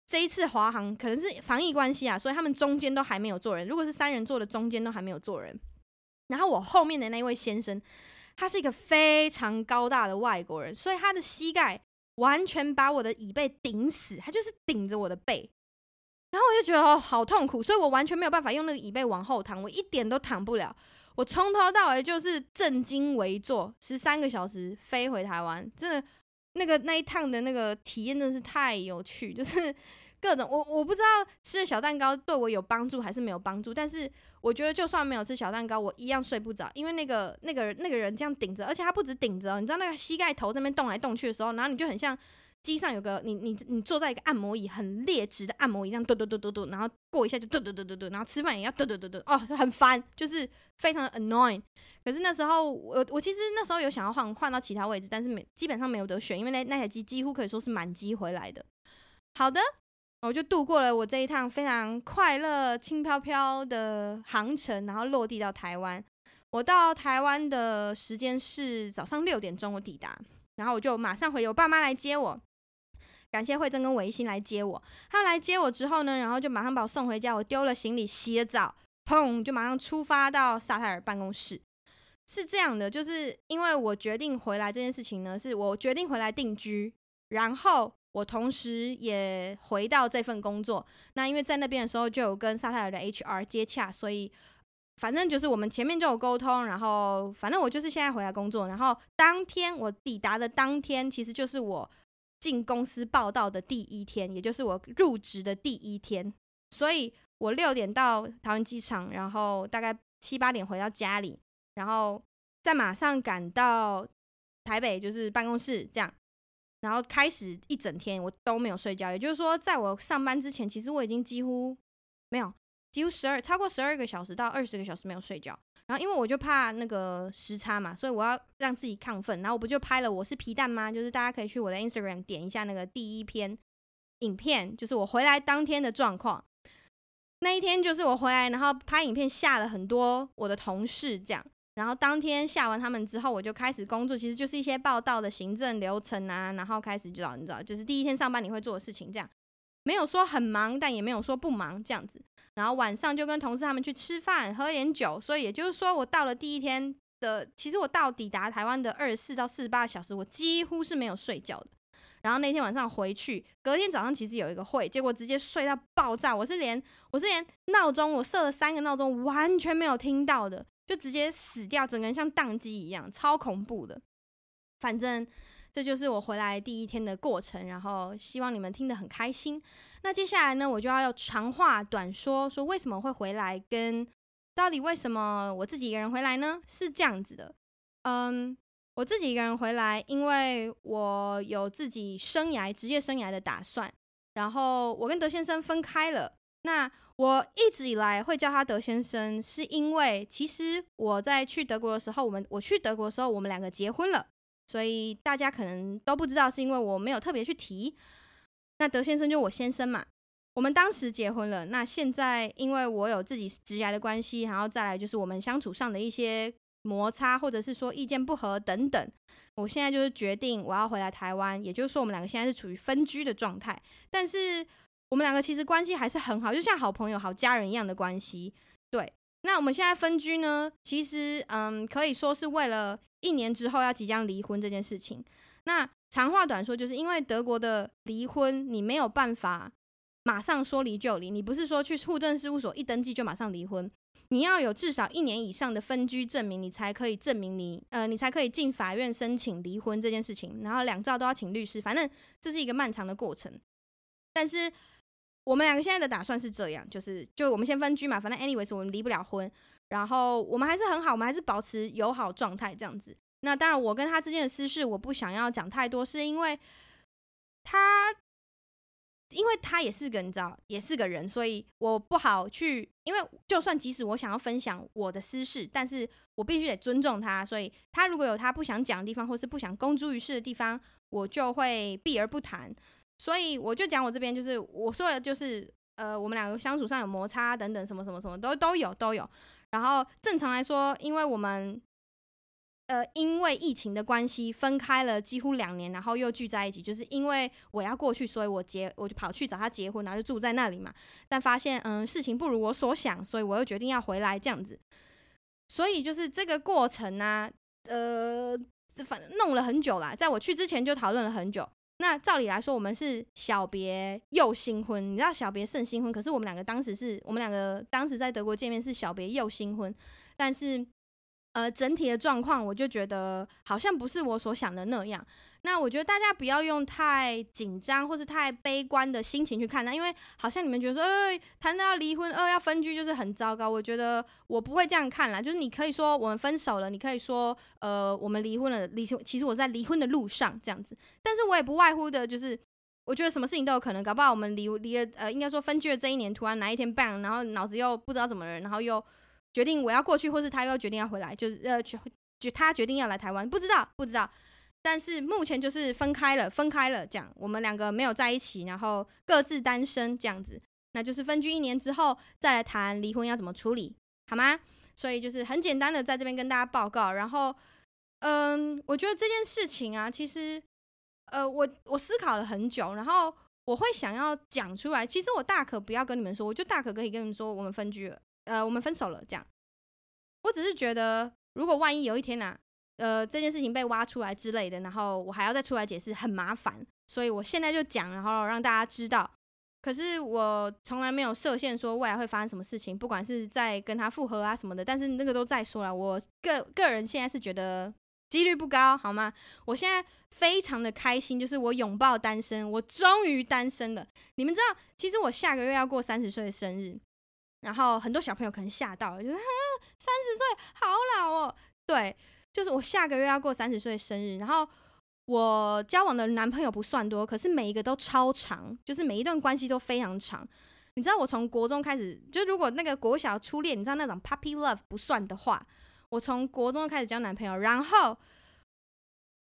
这一次华航可能是防疫关系啊，所以他们中间都还没有坐人，如果是三人座的中间都还没有坐人，然后我后面的那一位先生，他是一个非常高大的外国人，所以他的膝盖。完全把我的椅背顶死，他就是顶着我的背，然后我就觉得哦，好痛苦，所以我完全没有办法用那个椅背往后躺，我一点都躺不了。我从头到尾就是正襟危坐，十三个小时飞回台湾，真的那个那一趟的那个体验真的是太有趣，就是各种我我不知道吃了小蛋糕对我有帮助还是没有帮助，但是我觉得就算没有吃小蛋糕，我一样睡不着，因为那个那个那个人这样顶着，而且他不止顶着，你知道那个膝盖头这边动来动去的时候，然后你就很像。机上有个你你你坐在一个按摩椅，很劣质的按摩椅，这样嘟嘟嘟嘟嘟，然后过一下就嘟嘟嘟嘟嘟，然后吃饭也要嘟嘟嘟嘟，哦，很烦，就是非常 annoying。可是那时候我我其实那时候有想要换换到其他位置，但是没基本上没有得选，因为那那台机几乎可以说是满机回来的。好的，我就度过了我这一趟非常快乐、轻飘飘的航程，然后落地到台湾。我到台湾的时间是早上六点钟，我抵达，然后我就马上回我爸妈来接我。感谢慧珍跟维新来接我。他来接我之后呢，然后就马上把我送回家。我丢了行李，洗了澡，砰，就马上出发到萨泰尔办公室。是这样的，就是因为我决定回来这件事情呢，是我决定回来定居，然后我同时也回到这份工作。那因为在那边的时候就有跟萨泰尔的 HR 接洽，所以反正就是我们前面就有沟通。然后反正我就是现在回来工作。然后当天我抵达的当天，其实就是我。进公司报到的第一天，也就是我入职的第一天，所以我六点到桃园机场，然后大概七八点回到家里，然后再马上赶到台北，就是办公室这样，然后开始一整天我都没有睡觉，也就是说，在我上班之前，其实我已经几乎没有，几乎十二超过十二个小时到二十个小时没有睡觉。然后，因为我就怕那个时差嘛，所以我要让自己亢奋。然后我不就拍了我是皮蛋吗？就是大家可以去我的 Instagram 点一下那个第一篇影片，就是我回来当天的状况。那一天就是我回来，然后拍影片吓了很多我的同事，这样。然后当天下完他们之后，我就开始工作，其实就是一些报道的行政流程啊，然后开始知道你知道，就是第一天上班你会做的事情，这样。没有说很忙，但也没有说不忙，这样子。然后晚上就跟同事他们去吃饭，喝点酒。所以也就是说，我到了第一天的，其实我到抵达台湾的二十四到四十八小时，我几乎是没有睡觉的。然后那天晚上回去，隔天早上其实有一个会，结果直接睡到爆炸。我是连我是连闹钟，我设了三个闹钟，完全没有听到的，就直接死掉，整个人像宕机一样，超恐怖的。反正。这就是我回来第一天的过程，然后希望你们听得很开心。那接下来呢，我就要要长话短说，说为什么会回来，跟到底为什么我自己一个人回来呢？是这样子的，嗯，我自己一个人回来，因为我有自己生涯、职业生涯的打算。然后我跟德先生分开了。那我一直以来会叫他德先生，是因为其实我在去德国的时候，我们我去德国的时候，我们两个结婚了。所以大家可能都不知道，是因为我没有特别去提。那德先生就我先生嘛，我们当时结婚了。那现在因为我有自己职业的关系，然后再来就是我们相处上的一些摩擦，或者是说意见不合等等。我现在就是决定我要回来台湾，也就是说我们两个现在是处于分居的状态。但是我们两个其实关系还是很好，就像好朋友、好家人一样的关系。对，那我们现在分居呢，其实嗯，可以说是为了。一年之后要即将离婚这件事情，那长话短说，就是因为德国的离婚，你没有办法马上说离就离，你不是说去户政事务所一登记就马上离婚，你要有至少一年以上的分居证明，你才可以证明你呃，你才可以进法院申请离婚这件事情，然后两造都要请律师，反正这是一个漫长的过程。但是我们两个现在的打算是这样，就是就我们先分居嘛，反正 anyways 我们离不了婚。然后我们还是很好，我们还是保持友好状态这样子。那当然，我跟他之间的私事我不想要讲太多，是因为他，因为他也是个你知道，也是个人，所以我不好去。因为就算即使我想要分享我的私事，但是我必须得尊重他，所以他如果有他不想讲的地方，或是不想公诸于世的地方，我就会避而不谈。所以我就讲我这边，就是我说的，就是呃，我们两个相处上有摩擦等等，什么什么什么都都有都有。然后正常来说，因为我们，呃，因为疫情的关系分开了几乎两年，然后又聚在一起，就是因为我要过去，所以我结我就跑去找他结婚，然后就住在那里嘛。但发现嗯事情不如我所想，所以我又决定要回来这样子。所以就是这个过程呢、啊，呃，反正弄了很久啦，在我去之前就讨论了很久。那照理来说，我们是小别又新婚，你知道小别胜新婚，可是我们两个当时是我们两个当时在德国见面是小别又新婚，但是呃整体的状况，我就觉得好像不是我所想的那样。那我觉得大家不要用太紧张或是太悲观的心情去看它，因为好像你们觉得说，呃，谈到要离婚，呃，要分居就是很糟糕。我觉得我不会这样看啦，就是你可以说我们分手了，你可以说，呃，我们离婚了，离，其实我在离婚的路上这样子。但是我也不外乎的就是，我觉得什么事情都有可能，搞不好我们离离了，呃，应该说分居了这一年，突然哪一天 bang，然后脑子又不知道怎么了，然后又决定我要过去，或是他又决定要回来，就是呃，决决他决定要来台湾，不知道，不知道。但是目前就是分开了，分开了，这样我们两个没有在一起，然后各自单身这样子，那就是分居一年之后再来谈离婚要怎么处理，好吗？所以就是很简单的在这边跟大家报告。然后，嗯，我觉得这件事情啊，其实，呃，我我思考了很久，然后我会想要讲出来。其实我大可不要跟你们说，我就大可可以跟你们说，我们分居了，呃，我们分手了，这样。我只是觉得，如果万一有一天啊。呃，这件事情被挖出来之类的，然后我还要再出来解释，很麻烦，所以我现在就讲，然后让大家知道。可是我从来没有设限说未来会发生什么事情，不管是在跟他复合啊什么的，但是那个都再说了。我个个人现在是觉得几率不高，好吗？我现在非常的开心，就是我拥抱单身，我终于单身了。你们知道，其实我下个月要过三十岁的生日，然后很多小朋友可能吓到了，就是，三十岁好老哦，对。就是我下个月要过三十岁生日，然后我交往的男朋友不算多，可是每一个都超长，就是每一段关系都非常长。你知道我从国中开始，就如果那个国小初恋，你知道那种 puppy love 不算的话，我从国中开始交男朋友，然后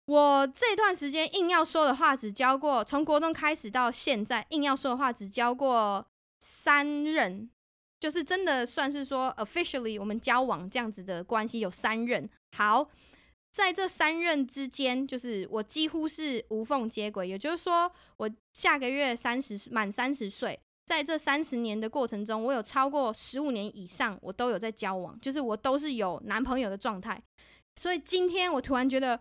我这段时间硬要说的话，只交过从国中开始到现在硬要说的话，只交过三任，就是真的算是说 officially 我们交往这样子的关系有三任。好，在这三任之间，就是我几乎是无缝接轨。也就是说，我下个月三十满三十岁，在这三十年的过程中，我有超过十五年以上，我都有在交往，就是我都是有男朋友的状态。所以今天我突然觉得，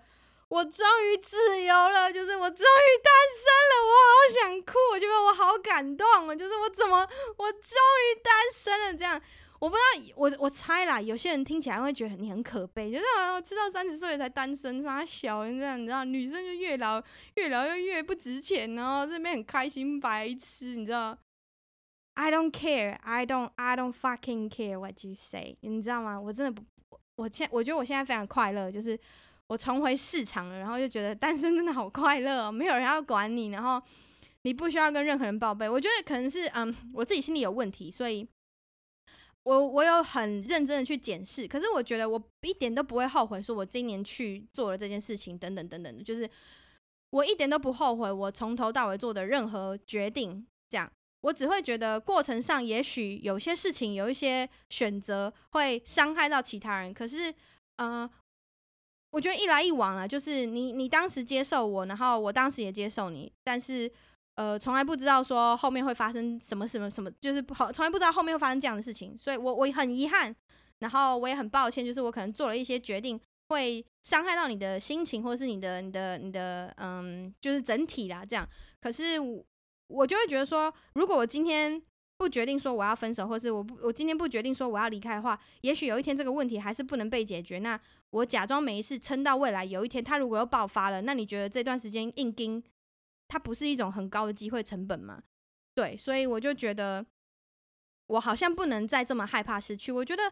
我终于自由了，就是我终于单身了，我好想哭，我觉得我好感动啊，就是我怎么，我终于单身了这样。我不知道，我我猜啦，有些人听起来会觉得你很可悲，就是啊，知道三十岁才单身，啥小人这样，你知道，女生就越老越老又越不值钱哦，这边很开心白痴，你知道？I don't care, I don't, I don't fucking care what you say，你知道吗？我真的不，我现我觉得我现在非常快乐，就是我重回市场了，然后就觉得单身真的好快乐，没有人要管你，然后你不需要跟任何人报备。我觉得可能是嗯，我自己心里有问题，所以。我我有很认真的去检视，可是我觉得我一点都不会后悔，说我今年去做了这件事情，等等等等的，就是我一点都不后悔，我从头到尾做的任何决定，这样，我只会觉得过程上也许有些事情有一些选择会伤害到其他人，可是，嗯、我觉得一来一往啊，就是你你当时接受我，然后我当时也接受你，但是。呃，从来不知道说后面会发生什么什么什么，就是不好，从来不知道后面会发生这样的事情，所以我我很遗憾，然后我也很抱歉，就是我可能做了一些决定，会伤害到你的心情，或是你的你的你的嗯，就是整体啦这样。可是我就会觉得说，如果我今天不决定说我要分手，或是我不我今天不决定说我要离开的话，也许有一天这个问题还是不能被解决。那我假装没事，撑到未来有一天他如果又爆发了，那你觉得这段时间硬盯？它不是一种很高的机会成本吗？对，所以我就觉得我好像不能再这么害怕失去。我觉得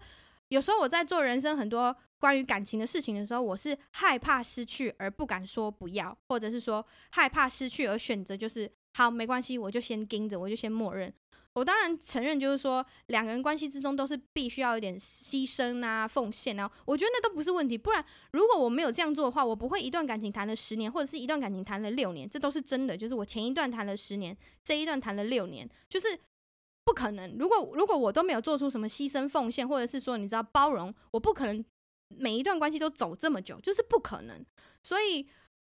有时候我在做人生很多关于感情的事情的时候，我是害怕失去而不敢说不要，或者是说害怕失去而选择就是好，没关系，我就先盯着，我就先默认。我当然承认，就是说两个人关系之中都是必须要有点牺牲啊、奉献啊，我觉得那都不是问题。不然，如果我没有这样做的话，我不会一段感情谈了十年，或者是一段感情谈了六年，这都是真的。就是我前一段谈了十年，这一段谈了六年，就是不可能。如果如果我都没有做出什么牺牲奉献，或者是说你知道包容，我不可能每一段关系都走这么久，就是不可能。所以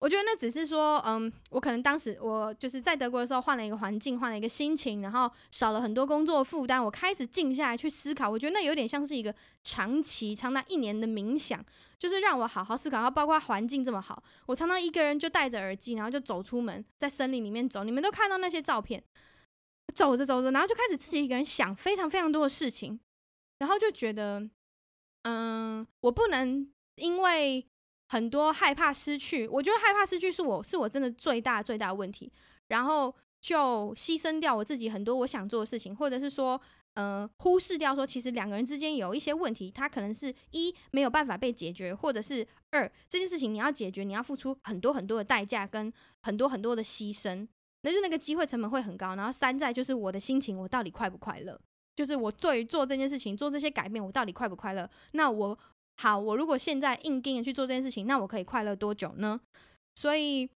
我觉得那只是说，嗯，我可能当时我就是在德国的时候换了一个环境，换了一个心情，然后少了很多工作负担，我开始静下来去思考。我觉得那有点像是一个长期长达一年的冥想，就是让我好好思考。然后包括环境这么好，我常常一个人就戴着耳机，然后就走出门，在森林里面走。你们都看到那些照片，走着走着，然后就开始自己一个人想非常非常多的事情，然后就觉得，嗯，我不能因为。很多害怕失去，我觉得害怕失去是我是我真的最大最大的问题，然后就牺牲掉我自己很多我想做的事情，或者是说，呃，忽视掉说其实两个人之间有一些问题，它可能是一没有办法被解决，或者是二这件事情你要解决，你要付出很多很多的代价跟很多很多的牺牲，那就那个机会成本会很高。然后三在就是我的心情，我到底快不快乐？就是我对于做这件事情做这些改变，我到底快不快乐？那我。好，我如果现在硬盯着去做这件事情，那我可以快乐多久呢？所以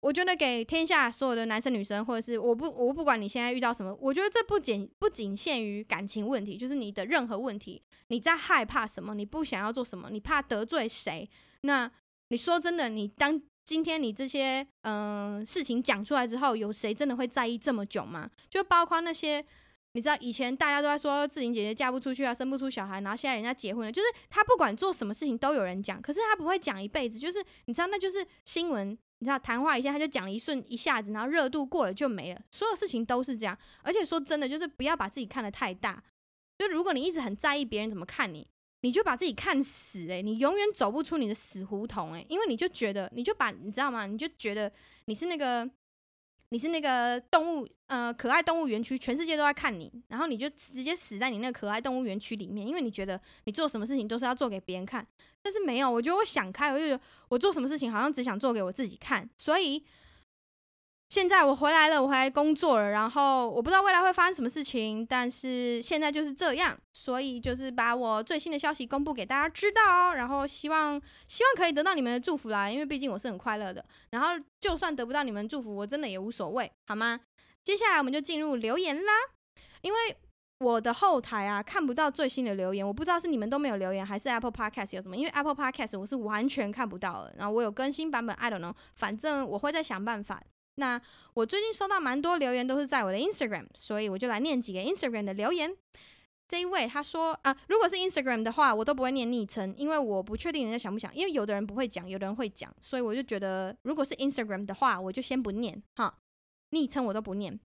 我觉得给天下所有的男生女生，或者是我不我不管你现在遇到什么，我觉得这不仅不仅限于感情问题，就是你的任何问题，你在害怕什么，你不想要做什么，你怕得罪谁？那你说真的，你当今天你这些嗯、事情讲出来之后，有谁真的会在意这么久吗？就包括那些。你知道以前大家都在说志玲姐姐嫁不出去啊，生不出小孩，然后现在人家结婚了，就是她不管做什么事情都有人讲，可是她不会讲一辈子，就是你知道那就是新闻，你知道谈话一下她就讲一瞬一下子，然后热度过了就没了，所有事情都是这样，而且说真的，就是不要把自己看得太大，就如果你一直很在意别人怎么看你，你就把自己看死诶、你永远走不出你的死胡同诶、因为你就觉得你就把你知道吗？你就觉得你是那个。你是那个动物，呃，可爱动物园区，全世界都在看你，然后你就直接死在你那个可爱动物园区里面，因为你觉得你做什么事情都是要做给别人看，但是没有，我觉得我想开，我就觉得我做什么事情好像只想做给我自己看，所以。现在我回来了，我回来工作了，然后我不知道未来会发生什么事情，但是现在就是这样，所以就是把我最新的消息公布给大家知道哦，然后希望希望可以得到你们的祝福啦，因为毕竟我是很快乐的，然后就算得不到你们祝福，我真的也无所谓，好吗？接下来我们就进入留言啦，因为我的后台啊看不到最新的留言，我不知道是你们都没有留言，还是 Apple Podcast 有什么，因为 Apple Podcast 我是完全看不到的，然后我有更新版本，I don't know，反正我会再想办法。那我最近收到蛮多留言，都是在我的 Instagram，所以我就来念几个 Instagram 的留言。这一位他说啊，如果是 Instagram 的话，我都不会念昵称，因为我不确定人家想不想，因为有的人不会讲，有的人会讲，所以我就觉得如果是 Instagram 的话，我就先不念哈，昵称我都不念，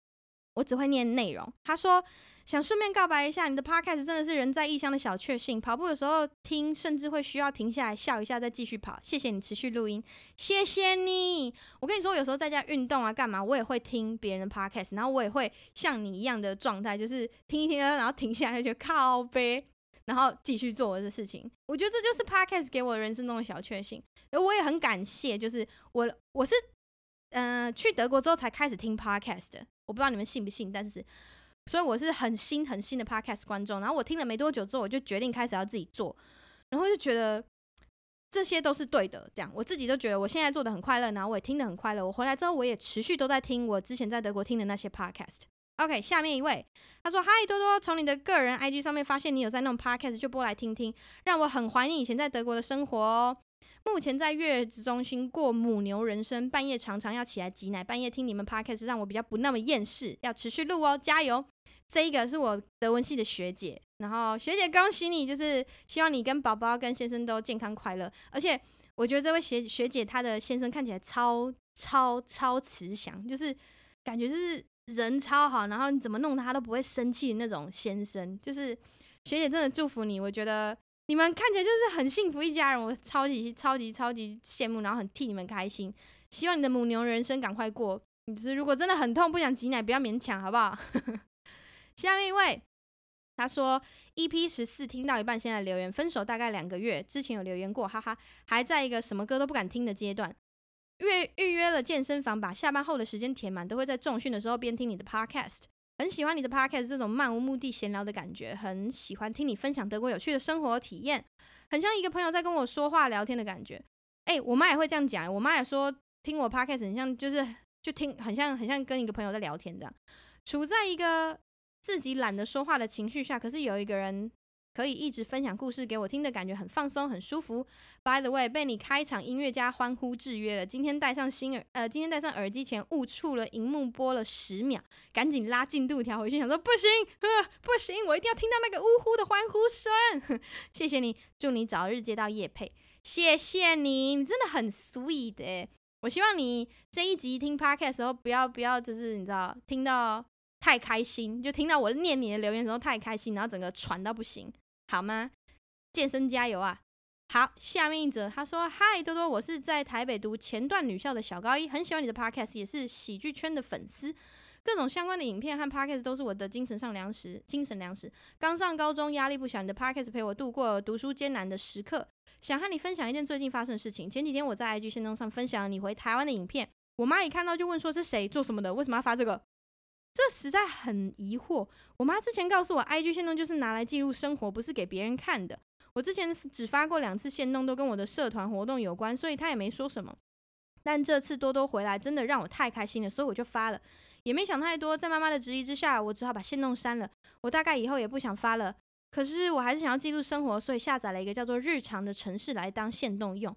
我只会念内容。他说。想顺便告白一下，你的 podcast 真的是人在异乡的小确幸。跑步的时候听，甚至会需要停下来笑一下再继续跑。谢谢你持续录音，谢谢你。我跟你说，有时候在家运动啊，干嘛，我也会听别人的 podcast，然后我也会像你一样的状态，就是听一听，然后停下来就靠呗，然后继续做我的事情。我觉得这就是 podcast 给我人生中的小确幸。而我也很感谢，就是我我是嗯、去德国之后才开始听 podcast 的。我不知道你们信不信，但是。所以我是很新很新的 podcast 观众，然后我听了没多久之后，我就决定开始要自己做，然后就觉得这些都是对的。这样我自己都觉得我现在做的很快乐，然后我也听得很快乐。我回来之后，我也持续都在听我之前在德国听的那些 podcast。OK，下面一位他说：“嗨，多多，从你的个人 IG 上面发现你有在弄 podcast，就播来听听，让我很怀念以前在德国的生活哦。目前在月子中心过母牛人生，半夜常常要起来挤奶，半夜听你们 podcast 让我比较不那么厌世，要持续录哦，加油！”这一个是我德文系的学姐，然后学姐恭喜你，就是希望你跟宝宝跟先生都健康快乐。而且我觉得这位学学姐她的先生看起来超超超慈祥，就是感觉是人超好，然后你怎么弄他都不会生气的那种先生。就是学姐真的祝福你，我觉得你们看起来就是很幸福一家人，我超级超级超级羡慕，然后很替你们开心。希望你的母牛人生赶快过，就是如果真的很痛不想挤奶，不要勉强，好不好？下面一位，他说 EP 十四听到一半，现在留言分手大概两个月，之前有留言过，哈哈，还在一个什么歌都不敢听的阶段。预预约了健身房，把下班后的时间填满，都会在重训的时候边听你的 Podcast，很喜欢你的 Podcast 这种漫无目的闲聊的感觉，很喜欢听你分享德国有趣的生活体验，很像一个朋友在跟我说话聊天的感觉。哎、我妈也会这样讲，我妈也说听我 Podcast 很像，就是就听很像很像跟一个朋友在聊天这样，处在一个。自己懒得说话的情绪下，可是有一个人可以一直分享故事给我听的感觉很放松，很舒服。By the way，被你开场音乐家欢呼制约了。今天戴上新耳，呃，今天戴上耳机前误触了荧幕，播了十秒，赶紧拉进度条回去，想说不行，呃，不行，我一定要听到那个呜呼的欢呼声。谢谢你，祝你早日接到业配。谢谢你，你真的很 sweet。我希望你这一集听 podcast 的时候，不要不要，就是你知道，听到太开心，就听到我念你的留言的时候太开心，然后整个喘到不行，好吗？健身加油啊！好，下面一则，他说：“嗨，多多，我是在台北读前段女校的小高一，很喜欢你的 podcast，也是喜剧圈的粉丝。各种相关的影片和 podcast 都是我的精神上粮食，精神粮食。刚上高中，压力不小，你的 podcast 陪我度过读书艰难的时刻。”想和你分享一件最近发生的事情。前几天我在 IG 限动上分享了你回台湾的影片，我妈一看到就问说是谁做什么的，为什么要发这个？这实在很疑惑。我妈之前告诉我，IG 限动就是拿来记录生活，不是给别人看的。我之前只发过两次限动，都跟我的社团活动有关，所以她也没说什么。但这次多多回来，真的让我太开心了，所以我就发了，也没想太多。在妈妈的质疑之下，我只好把限动删了。我大概以后也不想发了。可是我还是想要记录生活，所以下载了一个叫做“日常”的程式来当限动用。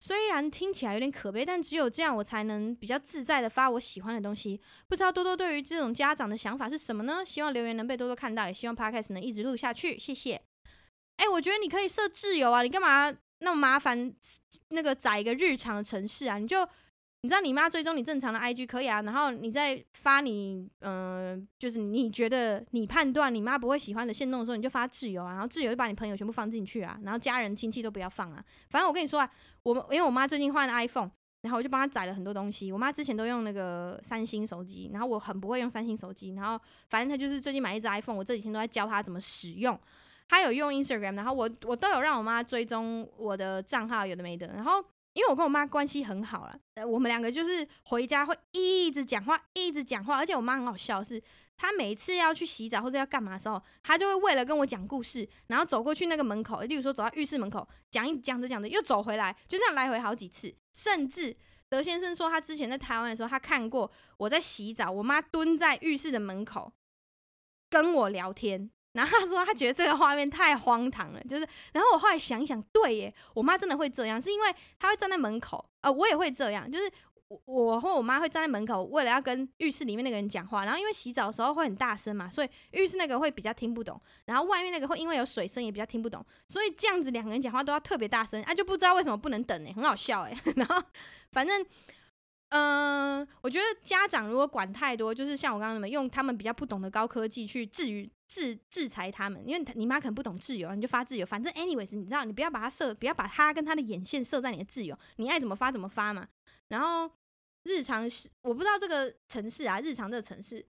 虽然听起来有点可悲，但只有这样我才能比较自在的发我喜欢的东西。不知道多多对于这种家长的想法是什么呢？希望留言能被多多看到，也希望 Podcast 能一直录下去。谢谢。哎，我觉得你可以设自由啊，你干嘛那么麻烦？那个载一个日常的程式啊，你就。你知道你妈追踪你正常的 IG 可以啊，然后你再发你嗯、就是你觉得你判断你妈不会喜欢的线动的时候，你就发自由啊，然后自由就把你朋友全部放进去啊，然后家人亲戚都不要放啊。反正我跟你说啊，我因为我妈最近换了 iPhone，然后我就帮她载了很多东西。我妈之前都用那个三星手机，然后我很不会用三星手机，然后反正她就是最近买一只 iPhone，我这几天都在教她怎么使用。她有用 Instagram，然后我我都有让我妈追踪我的账号，有的没的，然后。因为我跟我妈关系很好了，呃，我们两个就是回家会一直讲话，一直讲话，而且我妈很好笑，是他每次要去洗澡或者要干嘛的时候，他就会为了跟我讲故事，然后走过去那个门口，例如说走到浴室门口，讲一讲着讲着又走回来，就这样来回好几次。甚至德先生说，他之前在台湾的时候，他看过我在洗澡，我妈蹲在浴室的门口跟我聊天。然后他说，他觉得这个画面太荒唐了，就是。然后我后来想一想，对耶，我妈真的会这样，是因为她会站在门口，呃，我也会这样，就是我我和我妈会站在门口，为了要跟浴室里面那个人讲话。然后因为洗澡的时候会很大声嘛，所以浴室那个会比较听不懂，然后外面那个会因为有水声也比较听不懂，所以这样子两个人讲话都要特别大声，啊，就不知道为什么不能等呢，很好笑哎。然后反正。嗯，我觉得家长如果管太多，就是像我刚刚那么用他们比较不懂的高科技去制于制制裁他们，因为你妈可能不懂自由，你就发自由。反正 anyways，你知道，你不要把它设，不要把它跟他的眼线设在你的自由，你爱怎么发怎么发嘛。然后日常是我不知道这个城市啊，日常这个城市。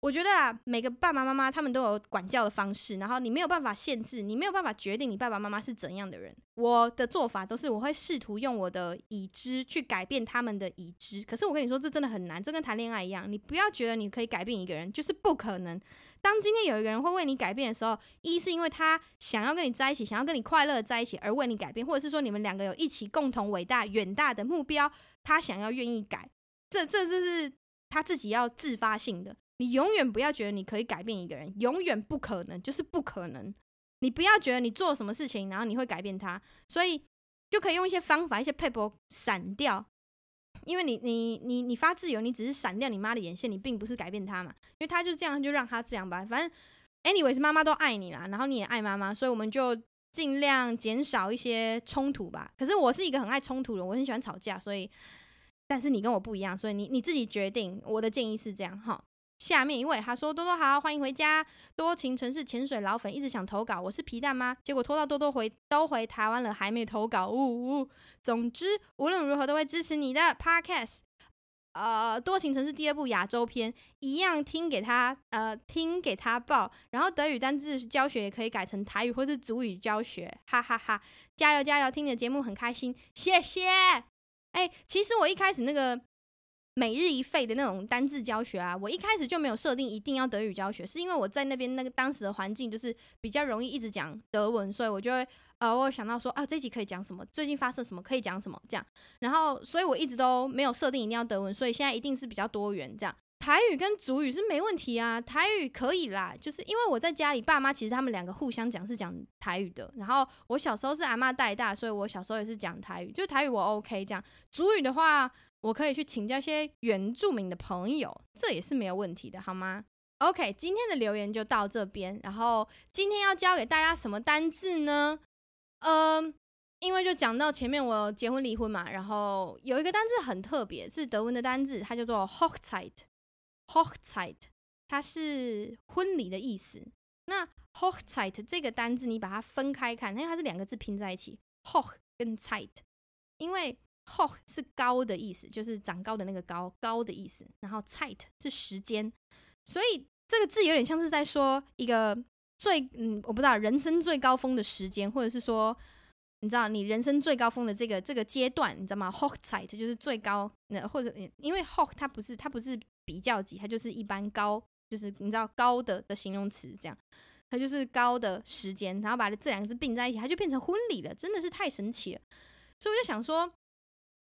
我觉得啊，每个爸爸妈妈他们都有管教的方式，然后你没有办法限制，你没有办法决定你爸爸妈妈是怎样的人。我的做法都是我会试图用我的已知去改变他们的已知，可是我跟你说，这真的很难，这跟谈恋爱一样，你不要觉得你可以改变一个人，就是不可能。当今天有一个人会为你改变的时候，一是因为他想要跟你在一起，想要跟你快乐在一起而为你改变，或者是说你们两个有一起共同伟大远大的目标，他想要愿意改，这这这是他自己要自发性的。你永远不要觉得你可以改变一个人，永远不可能，就是不可能。你不要觉得你做什么事情，然后你会改变他，所以就可以用一些方法、一些撇步闪掉。因为你、你、你、你发自由，你只是闪掉你妈的眼线，你并不是改变他嘛。因为他就这样，就让他这样吧。反正，anyways，妈妈都爱你啦，然后你也爱妈妈，所以我们就尽量减少一些冲突吧。可是我是一个很爱冲突的人，我很喜欢吵架，所以，但是你跟我不一样，所以你你自己决定。我的建议是这样哈。下面一位他说：“多多好，欢迎回家。多情城市潜水老粉一直想投稿，我是皮蛋吗？结果拖到多多回都回台湾了，还没投稿。呜呜。总之无论如何都会支持你的 Podcast。呃，多情城市第二部亚洲篇一样听给他呃听给他报，然后德语单字教学也可以改成台语或是主语教学，哈哈哈，哈！加油加油！听你的节目很开心，谢谢。哎，其实我一开始那个。”每日一废的那种单字教学啊，我一开始就没有设定一定要德语教学，是因为我在那边那个当时的环境就是比较容易一直讲德文，所以我就会呃，我想到说啊，这集可以讲什么，最近发生什么可以讲什么这样，然后所以我一直都没有设定一定要德文，所以现在一定是比较多元这样。台语跟主语是没问题啊，台语可以啦，就是因为我在家里，爸妈其实他们两个互相讲是讲台语的。然后我小时候是阿嬷带大，所以我小时候也是讲台语，就台语我 OK 这样。主语的话，我可以去请教一些原住民的朋友，这也是没有问题的，好吗？OK，今天的留言就到这边。然后今天要教给大家什么单字呢？嗯、因为就讲到前面我结婚离婚嘛，然后有一个单字很特别，是德文的单字，它叫做 Hochzeit，Hochzeit，它是婚礼的意思。那 Hochzeit 这个单字你把它分开看，因为它是两个字拼在一起，Hoch 跟 Zeit，因为 Hoch 是高的意思，就是长高的那个高，高的意思，然后 Zeit 是时间，所以这个字有点像是在说一个最嗯，我不知道人生最高峰的时间，或者是说。你知道你人生最高峰的这个这个阶段，你知道吗？Hochzeit 就是最高，那或者因为 Hoch 它不是它不是比较级，它就是一般高，就是你知道高的的形容词这样，它就是高的时间，然后把这两个字并在一起，它就变成婚礼了，真的是太神奇了。所以我就想说，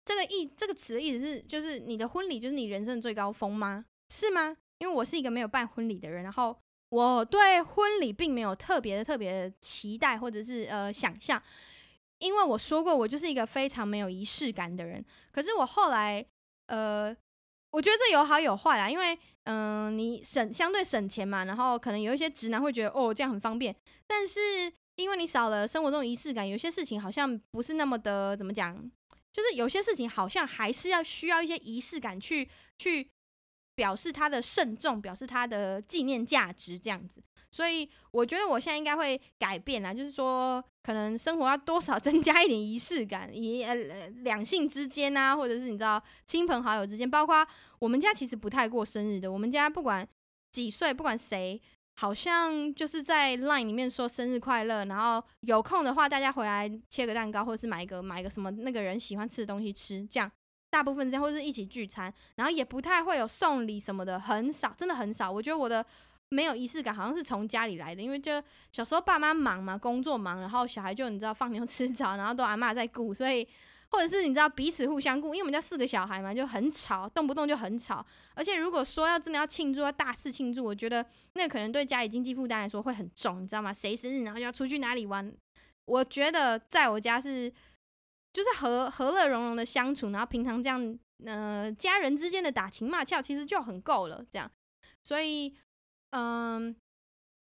这个意这个词的意思是，就是你的婚礼就是你人生的最高峰吗？是吗？因为我是一个没有办婚礼的人，然后我对婚礼并没有特别的特别的期待或者是呃想象。因为我说过，我就是一个非常没有仪式感的人。可是我后来，呃，我觉得这有好有坏啦。因为，嗯、你省相对省钱嘛，然后可能有一些直男会觉得，哦，这样很方便。但是，因为你少了生活中仪式感，有些事情好像不是那么的，怎么讲？就是有些事情好像还是要需要一些仪式感去去表示它的慎重，表示它的纪念价值，这样子。所以我觉得我现在应该会改变啦，就是说可能生活要多少 增加一点仪式感，以呃两性之间啊，或者是你知道亲朋好友之间，包括我们家其实不太过生日的，我们家不管几岁，不管谁，好像就是在 Line 里面说生日快乐，然后有空的话大家回来切个蛋糕，或者是买一个买一个什么那个人喜欢吃的东西吃，这样大部分这样，或者是一起聚餐，然后也不太会有送礼什么的，很少，真的很少。我觉得我的。没有仪式感，好像是从家里来的，因为就小时候爸妈忙嘛，工作忙，然后小孩就你知道放牛吃草，然后都阿嬷在顾，所以或者是你知道彼此互相顾，因为我们家四个小孩嘛，就很吵，动不动就很吵。而且如果说要真的要庆祝，要大肆庆祝，我觉得那可能对家里经济负担来说会很重，你知道吗？谁生日然后就要出去哪里玩？我觉得在我家是就是和和乐融融的相处，然后平常这样呃家人之间的打情骂俏其实就很够了，这样，所以。嗯，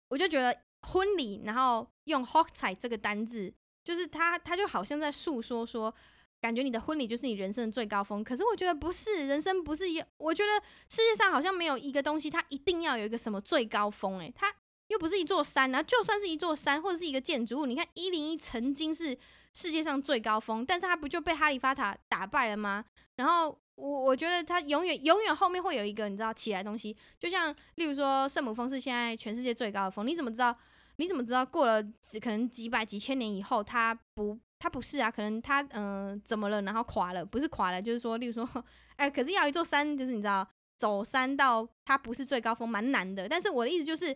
我就觉得婚礼，然后用 Hochzeit 这个单字，就是他，他就好像在诉说说，感觉你的婚礼就是你人生的最高峰。可是我觉得不是，人生不是一，我觉得世界上好像没有一个东西，它一定要有一个什么最高峰。诶，它又不是一座山，然后就算是一座山或者是一个建筑物，你看一零一曾经是世界上最高峰，但是它不就被哈利法塔打败了吗？然后。我我觉得它永远永远后面会有一个你知道起来东西，就像例如说圣母峰是现在全世界最高的峰，你怎么知道？你怎么知道过了可能几百几千年以后它不它不是啊？可能它嗯、怎么了？然后垮了？不是垮了，就是说例如说哎，可是要一座山，就是你知道走山到它不是最高峰蛮难的。但是我的意思就是，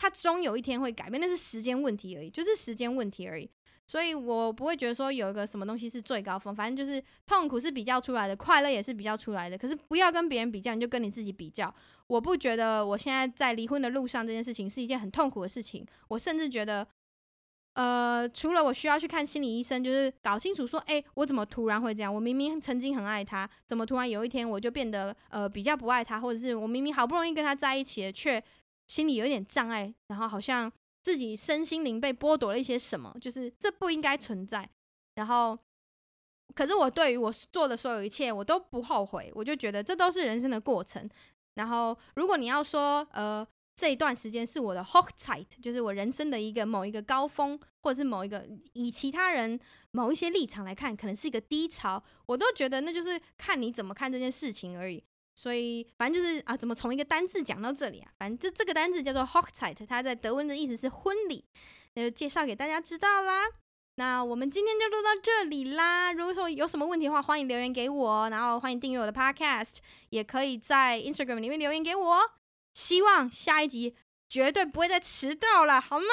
它终有一天会改变，那是时间问题而已，就是时间问题而已。所以我不会觉得说有一个什么东西是最高峰，反正就是痛苦是比较出来的，快乐也是比较出来的。可是不要跟别人比较，你就跟你自己比较。我不觉得我现在在离婚的路上这件事情是一件很痛苦的事情。我甚至觉得，呃，除了我需要去看心理医生，就是搞清楚说，哎，我怎么突然会这样？我明明曾经很爱他，怎么突然有一天我就变得呃比较不爱他，或者是我明明好不容易跟他在一起了，却心里有点障碍，然后好像。自己身心灵被剥夺了一些什么，就是这不应该存在。然后，可是我对于我做的所有一切，我都不后悔。我就觉得这都是人生的过程。然后，如果你要说，呃，这一段时间是我的 Hochzeit，就是我人生的一个某一个高峰，或者是某一个以其他人某一些立场来看，可能是一个低潮，我都觉得那就是看你怎么看这件事情而已。所以，反正就是啊，怎么从一个单字讲到这里啊？反正就这个单字叫做 Hochzeit，它在德文的意思是婚礼，那就介绍给大家知道啦。那我们今天就录到这里啦。如果说有什么问题的话，欢迎留言给我，然后欢迎订阅我的 Podcast，也可以在 Instagram 里面留言给我。希望下一集绝对不会再迟到了，好吗？